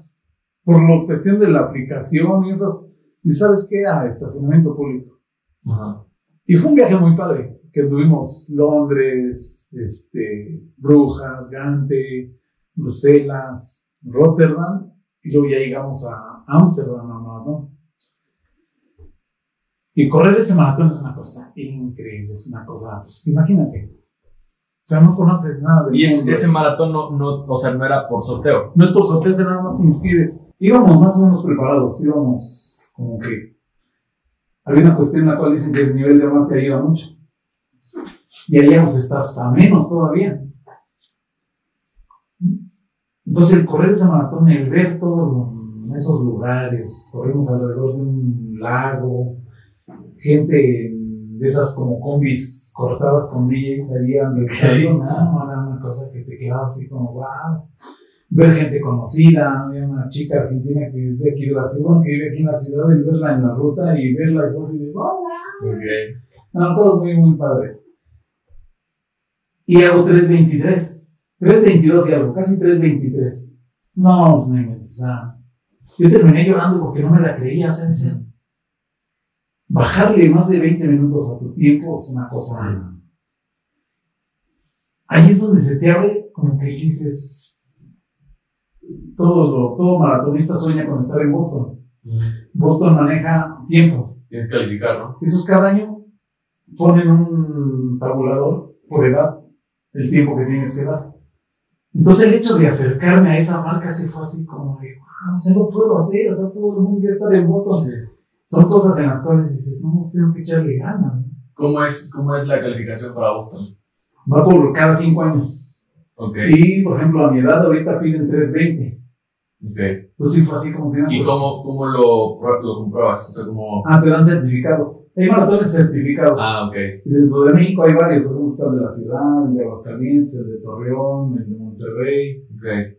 por la cuestión de la aplicación y esas. ¿Y sabes qué? A estacionamiento público. Ajá. Y fue un viaje muy padre, que tuvimos Londres, este, Brujas, Gante, Bruselas, Rotterdam, y luego ya llegamos a Ámsterdam, maratón. Y correr ese maratón es una cosa increíble, es una cosa, pues imagínate. O sea, no conoces nada del Y ese, maratón no, no, o sea, no era por sorteo. No es por sorpresa, nada más te inscribes. Íbamos más o menos preparados, íbamos como que. Había una cuestión en la cual dicen que el nivel de mar te ayuda mucho. Y allá pues estás a menos todavía. Entonces el correr ese maratón, el ver todos esos lugares, corrimos alrededor de un lago, gente de esas como combis cortadas con DJs ahí ambientando, no, era una cosa que te quedaba así como, wow ver gente conocida, había una chica argentina que es de aquí de la ciudad, que vive aquí en la ciudad, y verla en la ruta y verla y de, ¡oh, wow! Ok. No, todos muy, muy padres. Y hago 3.23, 3.22 y algo, casi 3.23. No, pues o sea, yo terminé llorando porque no me la creía, ¿sabes? Bajarle más de 20 minutos a tu tiempo es una cosa... Ahí es donde se te abre como que dices, todo, maratonista sueña con estar en Boston. Boston maneja tiempos. Tienes que calificar, ¿no? Esos cada año ponen un tabulador por edad, el tiempo que tienes que dar. Entonces el hecho de acercarme a esa marca se fue así como de, wow, se lo puedo hacer, o sea, todo el mundo quiere estar en Boston. Son cosas en las cuales dices, no, pues tengo que echarle ganas. ¿Cómo es, ¿Cómo es la calificación para Boston? Va por cada cinco años. Ok. Y, por ejemplo, a mi edad ahorita piden 320. Ok. Entonces sí fue así como que... ¿Y pues, cómo, cómo lo, lo compruebas? O sea, como... Ah, te dan certificado. Hay maratones certificados. Ah, ok. Y dentro de México hay varios. Algunos están de la ciudad, el de Aguascalientes, el de Torreón, el de Monterrey. Ok.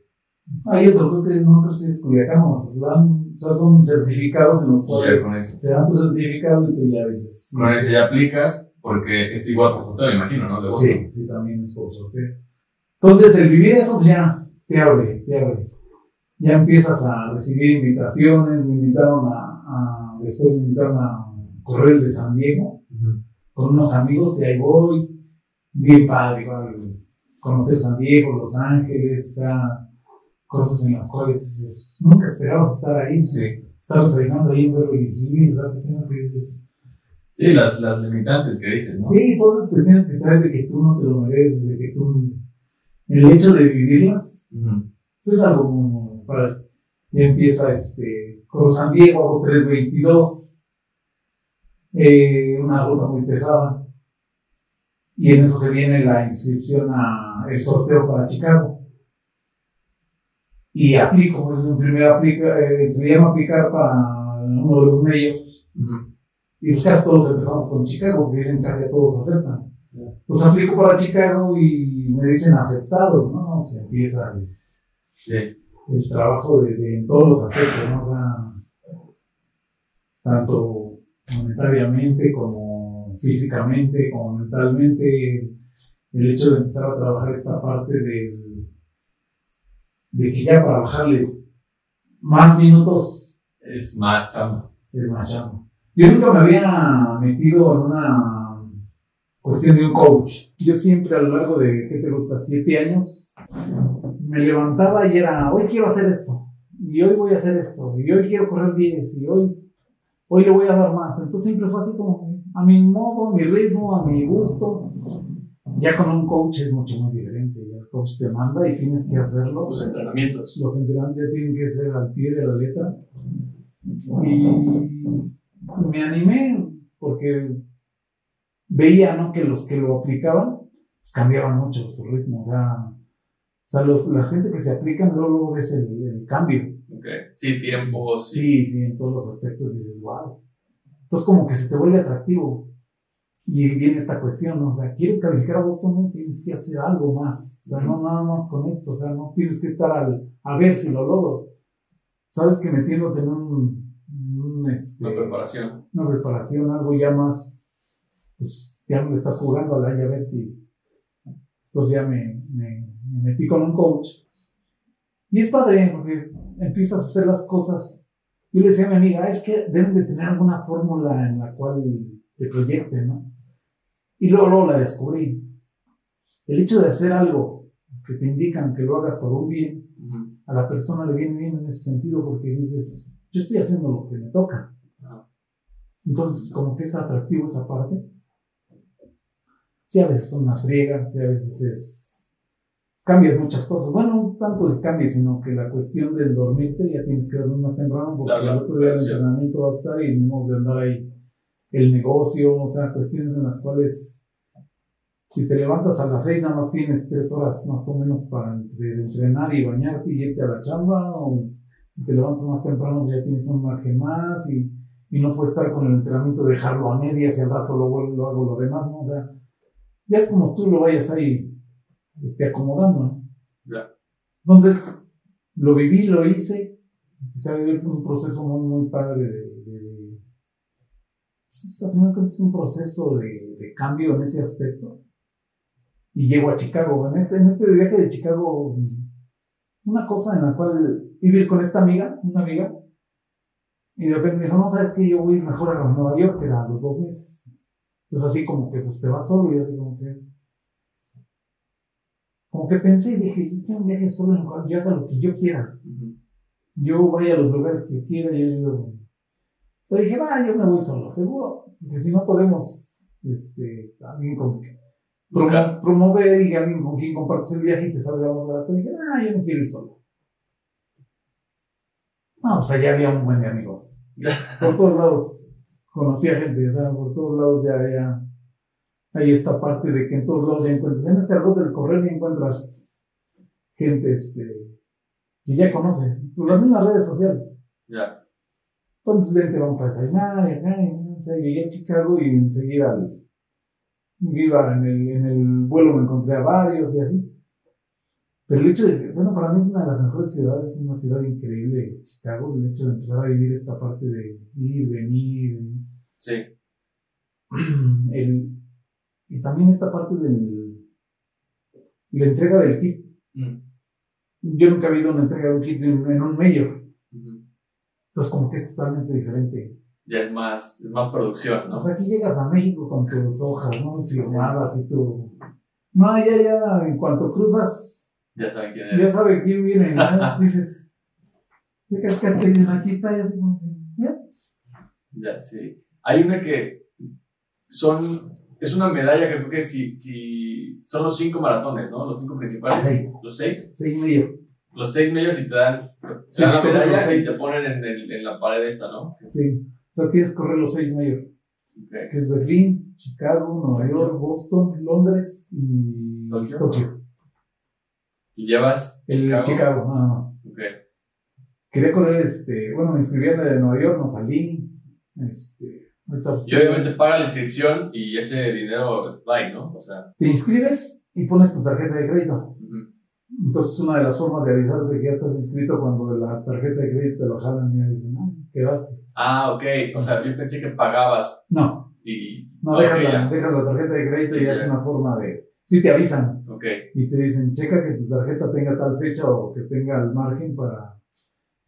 Hay otro, creo que no creo si es Culiacán o Mazatlán. O sea, son certificados en los cuales te dan tu certificado y tú ya dices. Con ese ya aplicas porque es igual por sorteo, me imagino, ¿no? De. Sí, sí, también es por sorteo. Entonces, el vivir eso pues, ya te abre, te abre. Ya empiezas a recibir invitaciones. Me invitaron a, a- después me invitaron a correr de San Diego Ujú. con unos amigos y ahí voy. Bien padre, igual, conocer San Diego, Los Ángeles, o sea, cosas en las cuales dices, nunca esperabas estar ahí. Sí. Estar desayunando ahí en Beverly Hills, ¿sabes? Dices, Sí, las, las limitantes que dices, ¿no? Sí, todas las cuestiones que traes de que tú no te lo mereces, de que tú. El hecho de vivirlas, Ujú. eso es algo Ya empieza este, con San Diego, hago 322, eh, una ruta muy pesada. Y en eso se viene la inscripción a el sorteo para Chicago. Y aplico, es mi primer aplica, eh, se llama aplicar para uno de los medios. Y pues casi todos empezamos con Chicago, que dicen casi todos aceptan. Pues aplico para Chicago y me dicen aceptado, ¿no? Se empieza Sí. El trabajo de, de- en todos los aspectos, ¿no? O sea, tanto monetariamente como físicamente, como mentalmente, el hecho de empezar a trabajar esta parte del, de que ya para bajarle más minutos Es más chamba. es más chamba. Yo nunca me había metido en una cuestión de un coach. Yo siempre a lo largo de, ¿qué te gusta? Siete años, me levantaba y era, hoy quiero hacer esto, y hoy voy a hacer esto, y hoy quiero correr 10, y hoy, hoy le voy a dar más. Entonces siempre fue así como, a mi modo, a mi ritmo, a mi gusto. Ya con un coach es mucho muy diferente. Ya el coach te manda y tienes que hacerlo Tus entrenamientos. los entrenamientos ya tienen que ser al pie de la letra. Y me animé porque veía ¿no? que los que lo aplicaban pues, cambiaban mucho su ritmo. O sea, o sea los- la gente que se aplican luego, ves el, el cambio. Ok. Sí, tiempo. Sí, sí, en todos los aspectos dices, wow. Entonces como que se te vuelve atractivo. Y viene esta cuestión, ¿no? O sea, quieres calificar a Boston, no tienes que hacer algo más. O sea, no nada más con esto. O sea, no tienes que estar al, a ver si lo logro. Sabes que metiéndote en un, un, este, Una preparación. una preparación, algo ya más, pues ya no le estás jugando a la a ver si. Entonces ya me, me, me metí con un coach. Y es padre, porque empiezas a hacer las cosas. Yo le decía a mi amiga, "Ah, es que deben de tener alguna fórmula en la cual te proyecten, ¿no? Y luego, luego la descubrí. El hecho de hacer algo que te indican que lo hagas por un bien, a la persona le viene bien en ese sentido porque dices, yo estoy haciendo lo que me toca. Entonces, como que es atractivo esa parte. Sí, a veces son unas friegas, sí, a veces es... Cambias muchas cosas. Bueno, no tanto de cambio, sino que la cuestión del dormirte, ya tienes que dormir más temprano porque el otro día el entrenamiento va a estar y tenemos de andar ahí el negocio, o sea, cuestiones en las cuales si te levantas a las seis nada más tienes tres horas más o menos para entre- entrenar y bañarte y irte a la chamba, o si te levantas más temprano ya tienes un margen más y, y no puedes estar con el entrenamiento, dejarlo a medias y al rato lo, lo hago lo demás, ¿no? O sea, ya es como tú lo vayas ahí este, acomodando, ¿no? Entonces, lo viví, lo hice, empecé a vivir un proceso muy, muy padre de... de- de- pues, es, al final es un proceso de, de cambio en ese aspecto. Y llego a Chicago. En este, en este viaje de Chicago, una cosa en la cual iba a ir con esta amiga, una amiga, y de repente me dijo, no, sabes que yo voy a ir mejor a Nueva York, que era a los dos meses. Entonces así como que pues te vas solo y así como que... Pensé y dije, yo tengo un viaje solo yo haga lo que yo quiera. Yo vaya a los lugares que yo quiera. Yo, yo... Pero dije, va, yo me voy solo, seguro. Porque si no podemos, este, alguien con promo- promover y alguien con quien compartes el viaje y te salga más barato. dije, ah, yo no quiero ir solo. No, pues allá había un buen de amigos. Por todos lados conocía gente, o sea, por todos lados ya había. Hay esta parte de que en todos lados ya encuentras. En este argot del correr ya encuentras gente este, que ya conoces. Por las mismas redes sociales. Ya. Entonces, vente, vamos a desayunar, y acá, y, llegué a Chicago y enseguida al- iba en el, en el vuelo, me encontré a varios y así. Pero el hecho de que, bueno, para mí es una de las mejores ciudades, es una ciudad increíble, Chicago, el hecho de empezar a vivir esta parte de ir, venir, Sí. el, y también esta parte del, la entrega del kit. Mm. Yo nunca he habido una entrega de un kit en, en un mayor, Ujú. entonces como que es totalmente diferente. Ya es más, es más producción, ¿no? O sea, aquí llegas a México con tus hojas, ¿no? Firmadas y tu... No, ya, ya, en cuanto cruzas, Ya saben quién ya eres. sabe quién viene, ¿no? Dices, ¿qué cascaste? Y dicen, aquí está, y así como, que, ¿ya? Ya, sí. Hay una que son, es una medalla que creo que si, si son los cinco maratones, ¿no? Los cinco principales. Seis. Los seis. Seis medio. Los seis medios y te dan, te Sí, dan sí, la medalla y te ponen en, el, en la pared esta, ¿no? Sí. O sea, tienes que correr los seis medio. Ok. que es Berlín, Chicago, Nueva Tokio. York, Boston, Londres y Tokio. Y llevas El Chicago. Chicago. nada más. Ok. Quería correr, este, bueno, me inscribí en la de Nueva York, no salí. Este, Y obviamente paga la inscripción y ese dinero es bye, ¿no? O sea, te inscribes y pones tu tarjeta de crédito. ujú. Entonces, una de las formas de avisarte que ya estás inscrito cuando la tarjeta de crédito te lo jalan y ya dicen, ah, quedaste. ah, ok. O sea, yo pensé que pagabas No, y. no, ok, dejas, la, ya. dejas la tarjeta de crédito y ya es una forma de. Sí, te avisan Ok. y te dicen, checa que tu tarjeta tenga tal fecha o que tenga el margen para.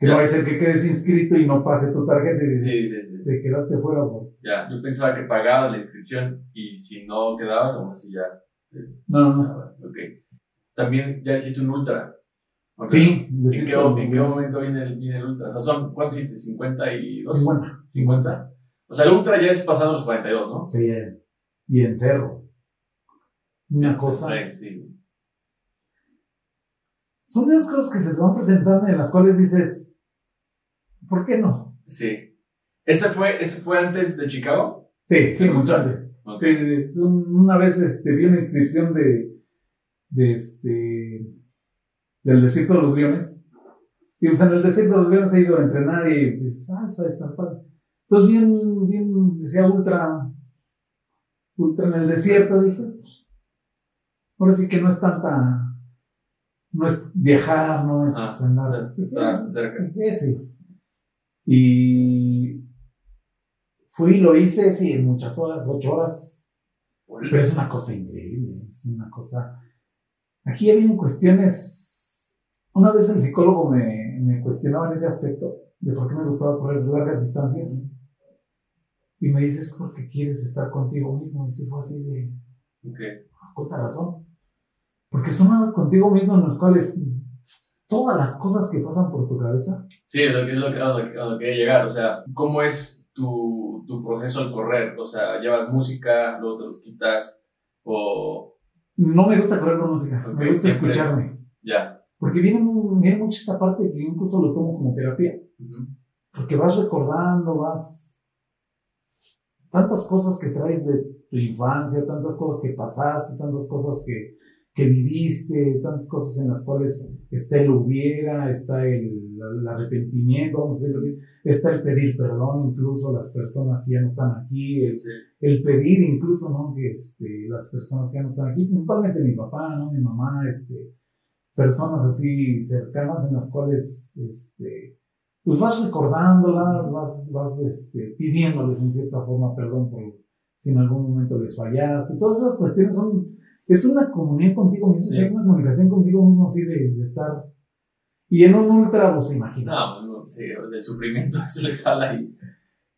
Que no vaya a ser que quedes inscrito y no pase tu tarjeta y dices, Sí, sí, sí. te quedaste fuera. por- Ya. Yo pensaba que pagabas la inscripción y si no quedabas, aún así ya. No, no, no. Ah, Ok. También ya hiciste un ultra. Sí, ¿En qué, en qué momento viene el, viene el ultra? O sea, son, ¿cuántos hiciste? ¿52? 50. 50. O sea, el ultra ya es pasando los 42, ¿no? Sí, eh, y en cerro. Una cosa. Sí, sí. Son de las cosas que se te van presentando en las cuales dices, ¿por qué no? Sí. ¿Ese fue, ¿Ese fue antes de Chicago? Sí, sí, mucho antes. Ok. Sí, sí, sí. Un- una vez este, vi una inscripción de, de este, del desierto de los leones Y pues en el desierto los habíamos ido a entrenar y dices, ah, pues ahí está padre. Entonces, bien, bien, decía ultra, ultra en el desierto, dije, pues, ahora sí que no es tanta, no es viajar, no es Ah, andar. está- está cerca. Ese. Y fui, lo hice, sí, en muchas horas, ocho horas. Pero es una cosa increíble, es una cosa. Aquí ya vienen cuestiones. Una vez el psicólogo me, me cuestionaba en ese aspecto de por qué me gustaba correr largas distancias. Y me dice, es porque quieres estar contigo mismo. Y si fue así de, Ok. puta razón. Porque son horas contigo mismo en las cuales todas las cosas que pasan por tu cabeza, Sí, lo que es lo que, a lo que, a lo que llegar. O sea, ¿cómo es tu, tu proceso al correr? O sea, ¿llevas música, luego te los quitas? O no me gusta correr con música, me gusta siempre es- escucharme. ya? Porque viene, viene mucho esta parte que incluso lo tomo como terapia. Porque vas recordando, vas. Tantas cosas que traes de tu infancia, tantas cosas que pasaste, tantas cosas que, que viviste, tantas cosas en las cuales está el hubiera, está el, el arrepentimiento, vamos a decirlo así, está el pedir perdón, incluso las personas que ya no están aquí, el, Sí. el pedir incluso, ¿no? Que este, las personas que ya no están aquí, principalmente mi papá, ¿no? Mi mamá, este, personas así cercanas en las cuales, este, pues vas recordándolas, vas, vas, este, pidiéndoles en cierta forma perdón por si en algún momento les fallaste. Todas esas cuestiones son, es una comunión contigo mismo, Sí. es una comunicación contigo mismo así de, de estar. Y en un ultra, pues imagina. No, no, sí, el sufrimiento es letal ahí.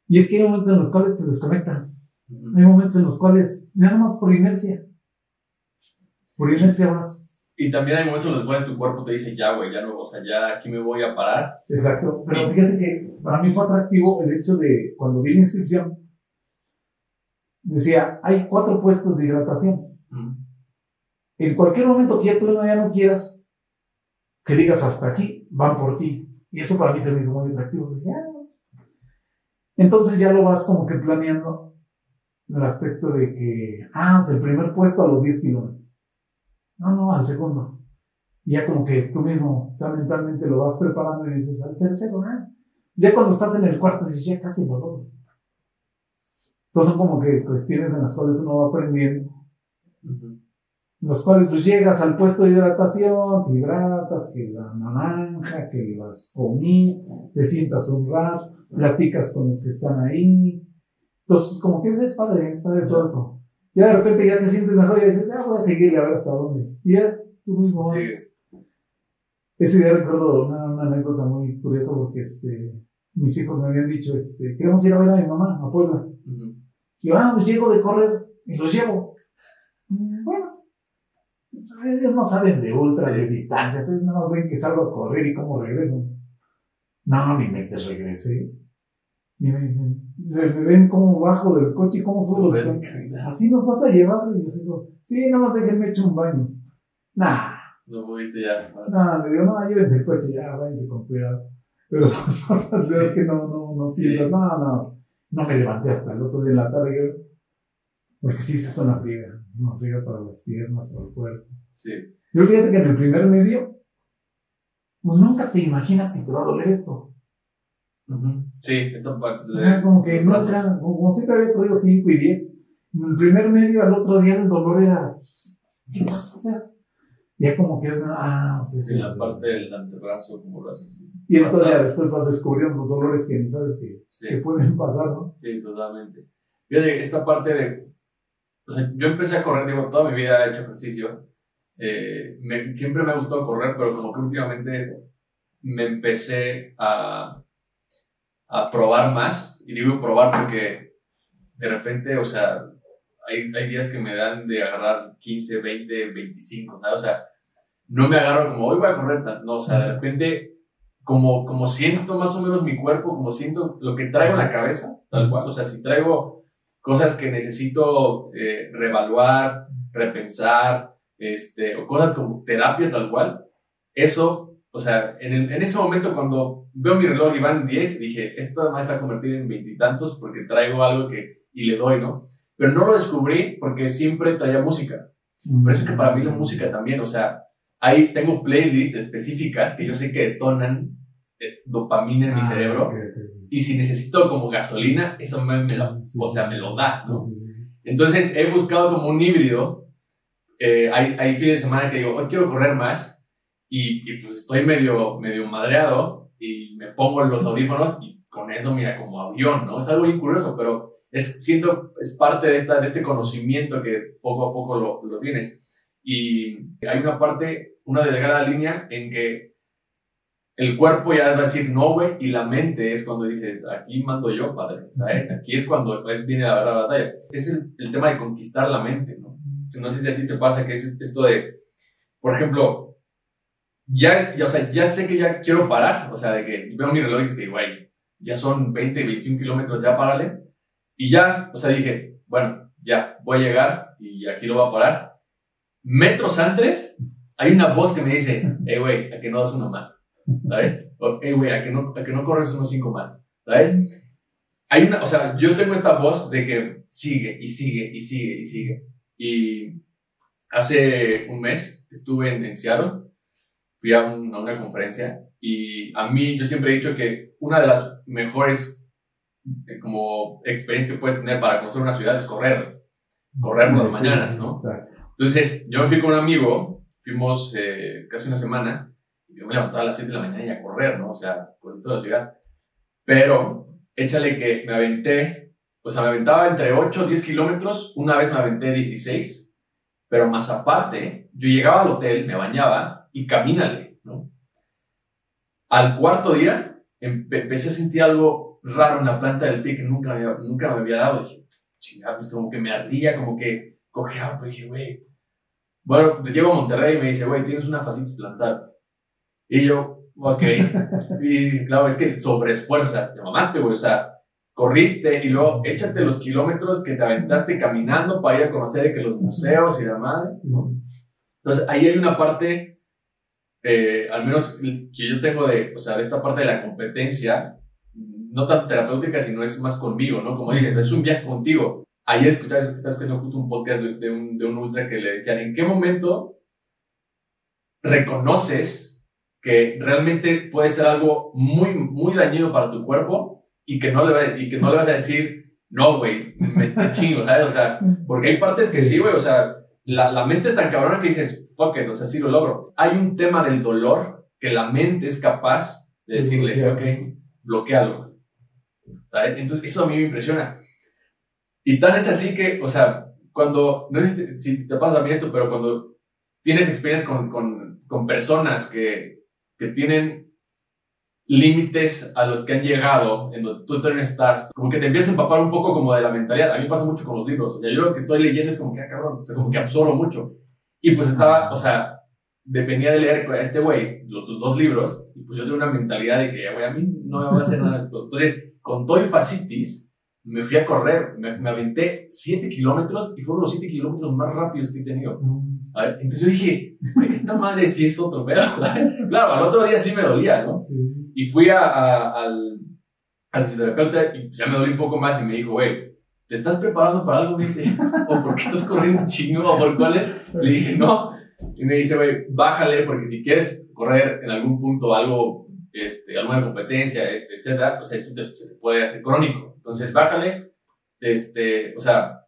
Y es que hay momentos en los cuales te desconectas. Ujú. Hay momentos en los cuales, nada más por inercia. Por inercia vas. Y también hay momentos en los cuales tu cuerpo te dice, ya, güey, ya no, o sea, ya aquí me voy a parar. Exacto. Pero fíjate que para mí fue atractivo el hecho de cuando vi la inscripción, decía, hay cuatro puestos de hidratación. En cualquier momento que ya tú ya no quieras, que digas hasta aquí, van por ti. Y eso para mí se me hizo muy atractivo. "Ah". Entonces ya lo vas como que planeando en el aspecto de que, ah, pues el primer puesto a los 10 kilómetros. No, no, al segundo. Y ya como que tú mismo, o sea, mentalmente lo vas preparando y dices, al tercero, ah. Ya cuando estás en el cuarto dices, ya casi lo logro. Entonces son como que cuestiones en las cuales uno va aprendiendo los cuales pues llegas al puesto de hidratación, te hidratas, que la naranja, que las comí, te sientas un rato, platicas con los que están ahí. Entonces, como que es, es padre, es padre todo eso. Ya de repente ya te sientes mejor y dices, ah, voy a seguirle a ver hasta dónde. Y ya tú mismo vas. Sí. Ese día recuerdo una, una anécdota muy curiosa porque este, mis hijos me habían dicho, este, queremos ir a ver a mi mamá, a Puebla. Ujú. Y yo, ah, pues llego de correr y los llevo. Ellos no saben de ultra, Sí. de distancias, ellos nada más ven que salgo a correr y cómo regreso. No, ni me te regresé. Y me dicen, me, ven cómo bajo del coche y cómo subo. Así nos vas a llevar. Y yo digo, sí, nada más déjenme echar un baño. Nah, No pudiste ya. nah, le digo, no, llévense el coche, ya, váyanse con cuidado. Pero son cosas de las que no, no, no Sí. piensas, no, no, no me levanté hasta el otro día en la tarde. yo- porque sí, es una friega, una friega para las piernas, para el cuerpo. Sí. Yo fíjate que en el primer medio, pues nunca te imaginas que te va a doler esto. Sí, esta parte. O sea, como que no, era- como, como siempre había corrido 5 y 10. En el primer medio, al otro día el dolor era, ¿qué pasa? O sea, ya como que es, ah, o sea, Sí, sí. la parte del antebrazo, como brazo. Sí. Y entonces ya después vas descubriendo los dolores que ni sabes que, Sí. que pueden pasar, ¿no? Sí, totalmente. Fíjate, esta parte de. O sea, yo empecé a correr, digo, toda mi vida he hecho ejercicio. Eh, me- siempre me ha gustado correr, pero como que últimamente me empecé a, a probar más. Y digo probar porque de repente, o sea, hay, hay días que me dan de agarrar 15, 20, 25, ¿sabes? O sea, no me agarro como hoy voy a correr, no, o sea, de repente, como, como siento más o menos mi cuerpo, como siento lo que traigo en la cabeza, tal cual, o sea, si traigo cosas que necesito eh, reevaluar, repensar, este, o cosas como terapia tal cual, eso, o sea, en, el- en ese momento cuando veo mi reloj y van 10, dije, esto me va a convertir en veintitantos porque traigo algo que, y le doy, ¿no? Pero no lo descubrí porque siempre traía música. Por eso es que para mí la música también, o sea, ahí tengo playlists específicas que yo sé que detonan eh, dopamina en mi Ah, cerebro. ok, ok. Y si necesito como gasolina, eso me, me lo, o sea, me lo da, ¿no? Entonces he buscado como un híbrido. Eh, hay, hay fines de semana que digo, hoy quiero correr más y, y pues estoy medio, medio madreado y me pongo los audífonos y con eso, mira, como avión, ¿no? Es algo bien curioso, pero es, siento, es parte de, esta, de este conocimiento que poco a poco lo, lo tienes. Y hay una parte, una delgada línea en que el cuerpo ya va a decir no, güey, y la mente es cuando dices, aquí mando yo, padre, ¿sabes? Aquí es cuando es, viene la verdadera batalla. Es el, el tema de conquistar la mente, ¿no? No sé si a ti te pasa que es esto de, por ejemplo, ya, ya, o sea, ya sé que ya quiero parar, o sea, de que veo mi reloj y es que, güey, ya son 20, 21 kilómetros, ya párale. Y ya, o sea, dije, bueno, ya, voy a llegar y aquí lo voy a parar. Metros antes, hay una voz que me dice, hey, güey, a que no das uno más, ¿sabes? O, hey, güey, a que no, a que no corres unos cinco más, ¿sabes? Hay una, o sea, yo tengo esta voz de que sigue y sigue y sigue y sigue. Y hace un mes estuve en, en Seattle, fui a, un- a una conferencia y a mí yo siempre he dicho que una de las mejores eh, como experiencias que puedes tener para conocer una ciudad es correr, correr por las mañanas, ¿no? Entonces, yo me fui con un amigo, fuimos eh, casi una semana, yo me levantaba a las 7 de la mañana y a correr, ¿no? O sea, por toda la ciudad. Pero, échale que me aventé, o sea, me aventaba entre 8 o 10 kilómetros, una vez me aventé 16, pero más aparte, yo llegaba al hotel, me bañaba y camínale, ¿no? Al cuarto día, empe- empecé a sentir algo raro en la planta del pie que nunca me nunca me había dado. Dije, chingada, pues como que me ardía, como que cojeaba, pues dije, güey. Bueno, llego a Monterrey y me dice, güey, tienes una fascitis plantar. Y yo, ok. y claro, es que sea, te mamaste, güey, o sea, corriste y luego échate los kilómetros que te aventaste caminando para ir a conocer que los museos y la madre, ¿no? Entonces, ahí hay una parte, eh, al menos que yo tengo de, o sea, de esta parte de la competencia, no tanto terapéutica, sino es más conmigo, ¿no? Como dices, es un viaje contigo. Ayer escuchaba, estaba escuchando justo un podcast de, de un, de un ultra que le decían, ¿en qué momento reconoces que realmente puede ser algo muy, muy dañino para tu cuerpo y que no le, y que no le vas a decir, no, güey, me te chingo, ¿sabes? O sea, porque hay partes que sí, güey, o sea, la, la mente es tan cabrona que dices, fuck it, o sea, sí lo logro. Hay un tema del dolor que la mente es capaz de decirle, ok, bloquealo. ¿Sabes? Entonces, eso a mí me impresiona. Y tan es así que, o sea, cuando, no sé si te, si te pasa a mí esto, pero cuando tienes experiencias con, con, con personas que, que tienen límites a los que han llegado, en donde tú también estás, como que te empiezas a empapar un poco como de la mentalidad. A mí pasa mucho con los libros. O sea, yo lo que estoy leyendo es como que, ah, cabrón, o sea, como que absorbo mucho. Y pues estaba, o sea, dependía de leer a este güey los sus dos libros, y pues yo tengo una mentalidad de que, güey, a mí no me va a hacer nada. Entonces, con todo y fascitis, me fui a correr, me, me aventé 7 kilómetros y fueron los 7 kilómetros más rápidos que he tenido. A ver, entonces yo dije, esta madre sí es otro pedo. claro, al otro día sí me dolía, ¿no? Y fui a, a- al, al fisioterapeuta y ya me dolí un poco más y me dijo, güey, ¿te estás preparando para algo? Me dice, ¿o por qué estás corriendo un chingo? ¿O por cuál es? Le dije, no. Y me dice, güey, bájale porque si quieres correr en algún punto algo, este, alguna competencia, e- etcétera, o sea, esto te, se te puede hacer crónico. Entonces, bájale, este, o sea,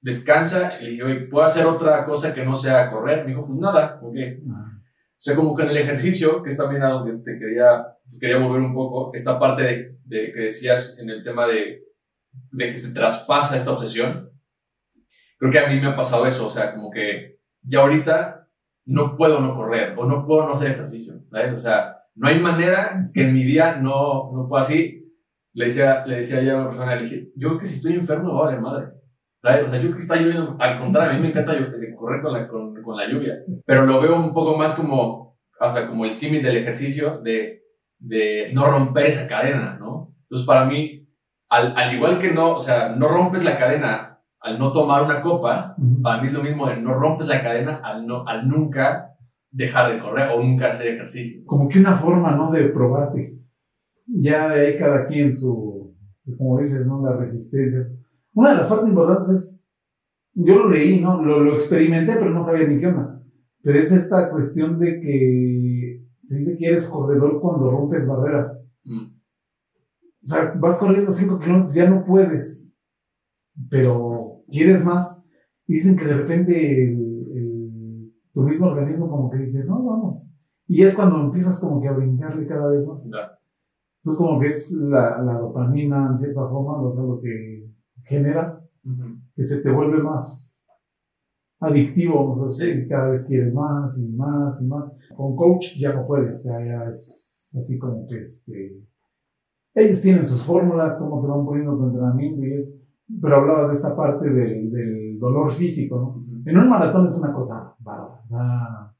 descansa. Y le dije, güey, ¿puedo hacer otra cosa que no sea correr? Me dijo, pues nada, ok. O sea, como que en el ejercicio, que es también a donde te quería, te quería volver un poco, esta parte de, de que decías en el tema de, de que se traspasa esta obsesión, creo que a mí me ha pasado eso, o sea, como que ya ahorita no puedo no correr o no puedo no hacer ejercicio, ¿sabes? O sea, no hay manera que en mi día no, no pueda así. Le decía, le decía ayer a una persona, le dije, yo creo que si estoy enfermo va a valer madre. O sea, yo creo que está lloviendo, al contrario, a mí me encanta eh, correr con la, con, con la lluvia, pero lo veo un poco más como, o sea, como el símil del ejercicio de, de no romper esa cadena, ¿no? Entonces, para mí, al, al igual que no, o sea, no rompes la cadena al no tomar una copa, para mí es lo mismo de no rompes la cadena al, no, al nunca dejar de correr o nunca hacer ejercicio. Como que una forma, ¿no? De probarte. Ya de ahí cada quien su, como dices, ¿no? Las resistencias. Una de las partes importantes es, yo lo leí, ¿no? Lo, lo experimenté, pero no sabía ni qué onda. Pero es esta cuestión de que se dice que eres corredor cuando rompes barreras. Mm. O sea, vas corriendo 5 kilómetros, ya no puedes, pero quieres más. Y dicen que de repente tu mismo organismo como que dice, no, vamos. Y es cuando empiezas como que a brincarle cada vez más. Entonces como que es la, la, dopamina en cierta forma, o sea, lo que generas, que se te vuelve más adictivo, o sea, cada vez quieres más y más y más. Con coach ya no puedes, o sea, ya es así como que este, ellos tienen sus fórmulas, cómo te van poniendo tu entrenamiento y es, pero hablabas de esta parte del, del dolor físico, ¿no? En un maratón es una cosa bárbara.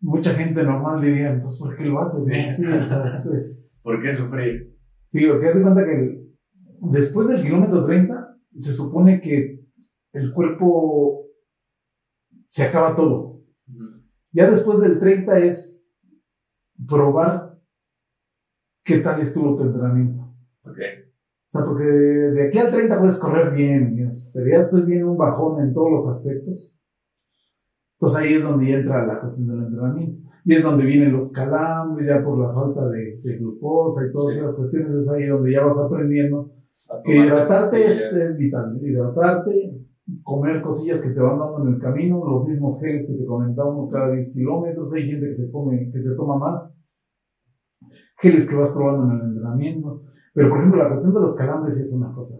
mucha gente normal diría, entonces, ¿por qué lo haces? Sí, o sea, es, ¿Por qué sufrir? Sí, porque hace cuenta que después del kilómetro 30 se supone que el cuerpo se acaba todo. Ya después del 30 es probar qué tal estuvo tu entrenamiento. Ok. O sea, porque de aquí al 30 puedes correr bien, pero ya después viene un bajón en todos los aspectos. Entonces ahí es donde entra la cuestión del entrenamiento. Y es donde vienen los calambres, ya por la falta de, glucosa y todas esas cuestiones, es ahí donde ya vas aprendiendo que hidratarte es, es, vital. Hidratarte, comer cosillas que te van dando en el camino, los mismos geles que te comentamos cada 10 kilómetros. Hay gente que se, come, que se toma más. Geles que vas probando en el entrenamiento. Pero, por ejemplo, la cuestión de los calambres es una cosa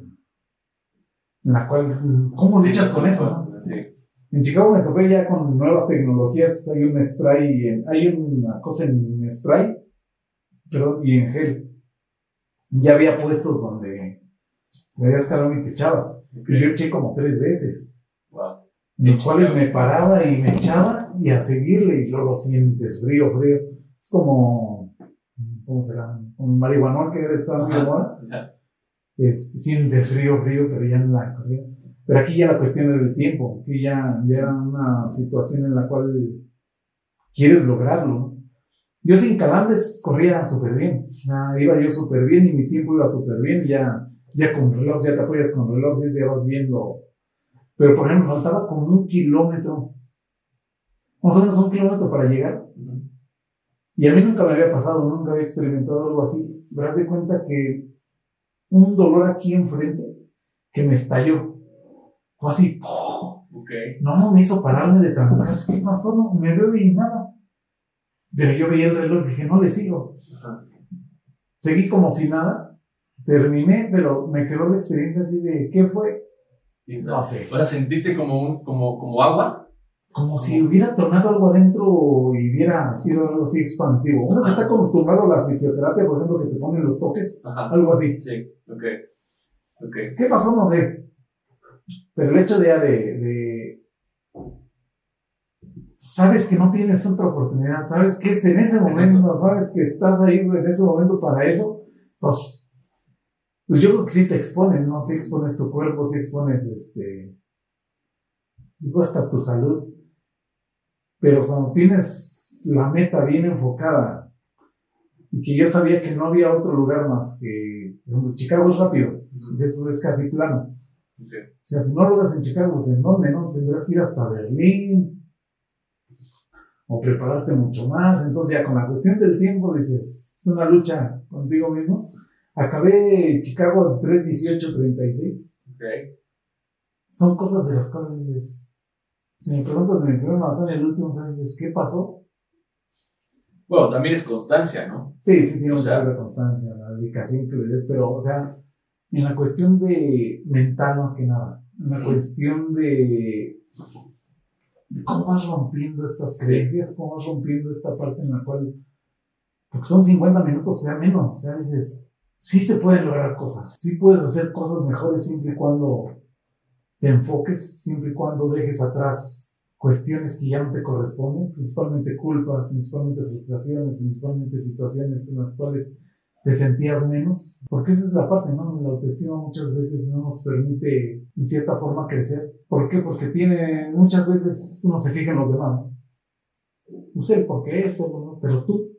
en la cual, ¿cómo luchas con eso? En Chicago me toqué ya con nuevas tecnologías. Hay un spray, hay una cosa en spray, perdón, y en gel. Ya había puestos donde me habías calor y te echabas. Y yo eché como tres veces. Wow. En los cuales me paraba y me echaba y a seguirle y luego sientes frío, frío. Es como, ¿cómo se llama? Un marihuanol que estaba muy de moda. Este, sientes frío, frío, pero ya en la corría. Pero aquí ya la cuestión es del tiempo, aquí ya, ya una situación en la cual quieres lograrlo. Yo sin calambres corría súper bien, iba yo súper bien y mi tiempo iba súper bien, ya ya con reloj, ya te apoyas con reloj, ya vas viendo. Pero por ejemplo, faltaba como un kilómetro, más o menos un kilómetro para llegar. Y a mí nunca me había pasado, nunca había experimentado algo así. Me das de cuenta que un dolor aquí enfrente que me estalló. Fue así, okay. no, no me hizo pararme de trancazo. ¿Qué pasó? No, me veo y nada. Pero yo veía el reloj y dije, no le sigo. Seguí como si nada terminé, pero me quedó la experiencia así de, ¿qué fue? No sé. O sea, ¿sentiste como, un, como, como agua? Como si hubiera tornado algo adentro y hubiera sido algo así expansivo. Uno que está acostumbrado a la fisioterapia, por ejemplo, que te ponen los toques, algo así. Sí, ok. okay. ¿Qué pasó? No sé. Pero el hecho de, de, de sabes que no tienes otra oportunidad, sabes que es en ese momento, sabes que estás ahí en ese momento para eso, pues pues yo creo que sí te expones, ¿no? Sí expones tu cuerpo, sí expones, este, digo, hasta tu salud. Pero cuando tienes la meta bien enfocada y que yo sabía que no había otro lugar más que, Chicago es rápido, después es casi plano. O sea, si no lo ves en Chicago, ¿en dónde, no? Tendrás que ir hasta Berlín o prepararte mucho más. Entonces ya con la cuestión del tiempo dices, es una lucha contigo mismo Acabé Chicago 3.18.36. Ok. Son cosas de las cosas dices, si me preguntas de mi primer maratón y el último, ¿sabes qué pasó? Bueno, también es constancia, ¿no? Sí, sí, tiene mucha constancia, la dedicación que le des, pero, o sea, en la cuestión de mental más que nada, en la cuestión de, cómo vas rompiendo estas creencias, cómo vas rompiendo esta parte en la cual, porque son 50 minutos, sea menos, o sea, dices, sí se pueden lograr cosas, sí puedes hacer cosas mejores siempre y cuando te enfoques, siempre y cuando dejes atrás cuestiones que ya no te corresponden, principalmente culpas, principalmente frustraciones, principalmente situaciones en las cuales te sentías menos, porque esa es la parte, ¿no? La autoestima muchas veces no nos permite en cierta forma crecer. ¿Por qué? Porque tiene, muchas veces uno se fija en los demás, ¿no? No sé por qué esto, pero tú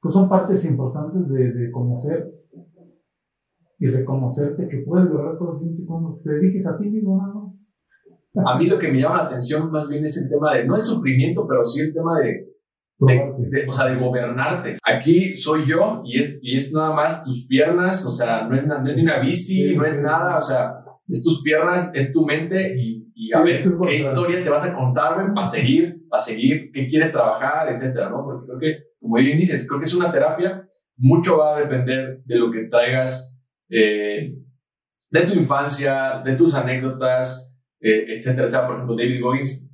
pues son partes importantes de, de conocer y reconocerte que puedes lograr cosas siempre cuando te dediques a ti mismo nada. A mí lo que me llama la atención más bien es el tema de, no el sufrimiento, pero sí el tema de, de, o sea, de gobernarte. Aquí soy yo y es, y es nada más tus piernas, o sea, no es, no es ni una bici, no es nada, o sea, es tus piernas, es tu mente y, y a ver qué historia te vas a contar, para seguir, para seguir, qué quieres trabajar, etcétera, ¿no? Porque creo que, como bien dices, creo que es una terapia, mucho va a depender de lo que traigas eh, de tu infancia, de tus anécdotas, eh, etcétera, etcétera. Por ejemplo, David Goggins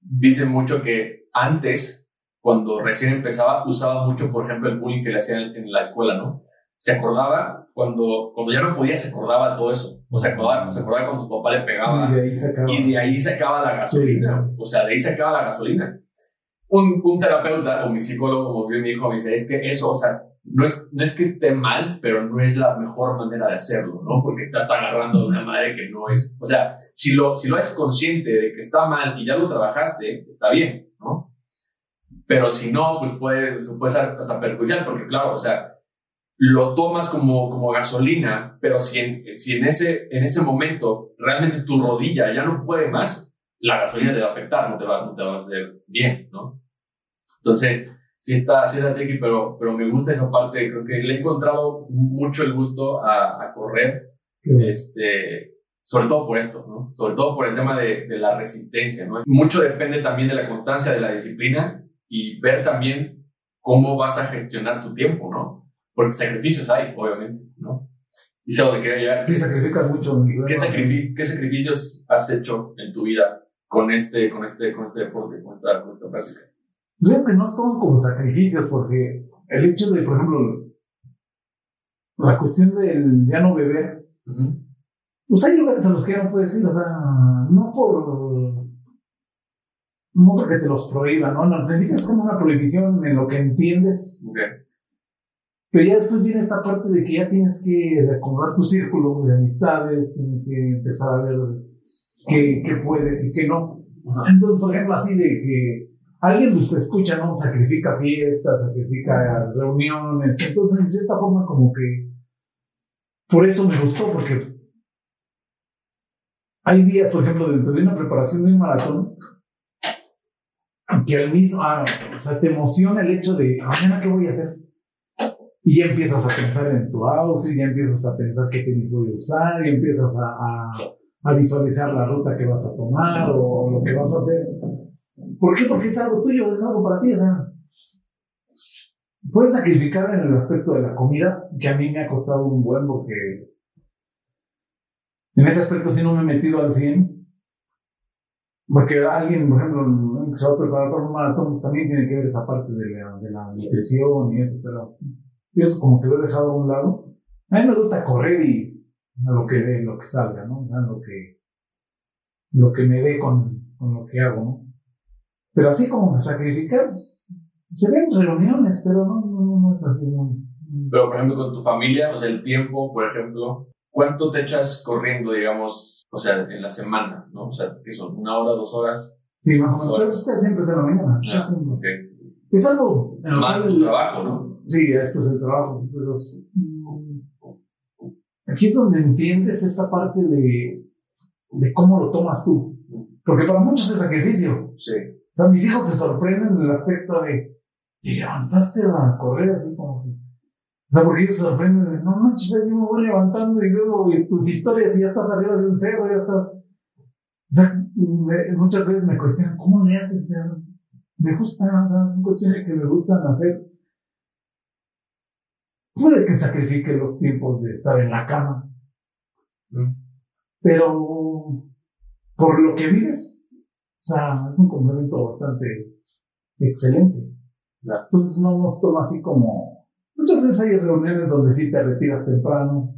dice mucho que antes cuando recién empezaba, usaba mucho, por ejemplo, el bullying que le hacían en la escuela, ¿no? Se acordaba cuando, cuando ya no podía, se acordaba todo eso. O sea, acordaba, se acordaba cuando su papá le pegaba. Y de ahí sacaba, y de ahí sacaba la gasolina. O sea, de ahí sacaba la gasolina. Un, un terapeuta o mi psicólogo, como bien mi hijo, me dice, es que eso, o sea, no es, no es que esté mal, pero no es la mejor manera de hacerlo, ¿no? Porque estás agarrando de una madre que no es, o sea, si lo, si lo eres consciente de que está mal y ya lo trabajaste, está bien. Pero si no, pues puede, puede ser hasta perjudicial, porque claro, o sea, lo tomas como, como gasolina, pero si, en, si en, ese, en ese momento realmente tu rodilla ya no puede más, la gasolina te va a afectar, no te va, no te va a hacer bien, ¿no? Entonces, sí está, sí está tricky, pero, pero me gusta esa parte, creo que le he encontrado mucho el gusto a, a correr, este, sobre todo por esto, ¿no? Sobre todo por el tema de, de la resistencia, ¿no? Mucho depende también de la constancia, de la disciplina, y ver también cómo vas a gestionar tu tiempo, ¿no? Porque sacrificios hay, obviamente, ¿no? Y eso de que Sí, sacrificas mucho. ¿Qué, ¿Qué, sacrificios has hecho en tu vida con este, con este, con este deporte, con esta, con esta práctica? Yo creo que no son como sacrificios, porque el hecho de, por ejemplo, la cuestión del ya no beber, pues hay lugares a los que ya no puedes ir, o sea, no por no porque te los prohíba, ¿no? Al principio es como una prohibición en lo que entiendes. Pero ya después viene esta parte de que ya tienes que recordar tu círculo de amistades, tienes que empezar a ver qué, qué puedes y qué no. Entonces, por ejemplo, así de que alguien pues escucha, ¿no? Sacrifica fiestas, sacrifica reuniones. Entonces, en cierta forma, como que por eso me gustó, porque hay días, por ejemplo, dentro de una preparación de un maratón, que al mismo, ah, o sea, te emociona el hecho de, mañana, ¿qué voy a hacer? Y ya empiezas a pensar en tu outfit, ya empiezas a pensar qué tenis voy a usar, y empiezas a, a, visualizar la ruta que vas a tomar o, lo que vas a hacer. ¿Por qué? Porque es algo tuyo, es algo para ti, o sea. Puedes sacrificar en el aspecto de la comida, que a mí me ha costado un buen porque en ese aspecto sí no me he metido al 100, porque alguien, por ejemplo, que se va a preparar para un maratón, pues también tiene que ver esa parte de la, de la nutrición y eso, pero yo eso como que lo he dejado a un lado. A mí me gusta correr y a lo que dé, lo que salga, ¿no? O sea, lo que, lo que me dé con, con lo que hago, ¿no? Pero así como sacrificar, pues, se ven reuniones, pero no, no, no es así muy... Pero, por ejemplo, con tu familia, o sea, el tiempo, por ejemplo, ¿cuánto te echas corriendo, digamos, o sea, en la semana, ¿no? O sea, que son una hora, dos horas. Sí, más o menos. Pero es que siempre es en la mañana. Ah, okay. Es algo. Más tu trabajo, ¿no? Sí, después el trabajo. Pero aquí es donde entiendes esta parte de, de cómo lo tomas tú. Porque para muchos es sacrificio. Sí. O sea, mis hijos se sorprenden en el aspecto de, si levantaste a correr así como o sea, porque ellos se sorprenden de, no manches, yo me voy levantando y veo tus historias y ya estás arriba de un cerro, ya estás. O sea, muchas veces me cuestionan, ¿cómo le haces? O sea, me gusta, o sea, son cuestiones que me gustan hacer. Puede que sacrifique los tiempos de estar en la cama. Mm. Pero por lo que vives, o sea, es un complemento bastante excelente. Entonces no nos toma así como Muchas veces hay reuniones donde sí te retiras temprano.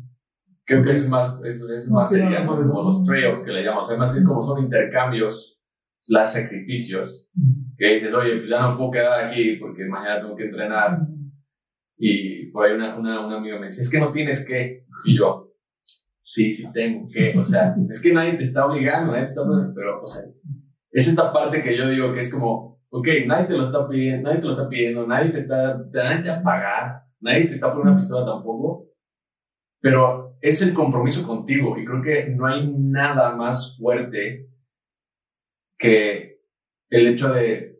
Creo que es más, es, es más sería como los trails que le llamamos. Además, es como son intercambios slash sacrificios. Que dices, oye, pues ya no puedo quedar aquí porque mañana tengo que entrenar. Y por ahí una, una, una amiga me dice, es que no tienes que. Y yo, sí, sí tengo que. O sea, es que nadie te está obligando, nadie te está obligando, pero, o sea, es esta parte que yo digo que es como, ok, nadie te lo está pidiendo, nadie te lo está pidiendo, nadie te está, nadie te va a pagar nadie te está poniendo una pistola tampoco, pero es el compromiso contigo y creo que no hay nada más fuerte que el hecho de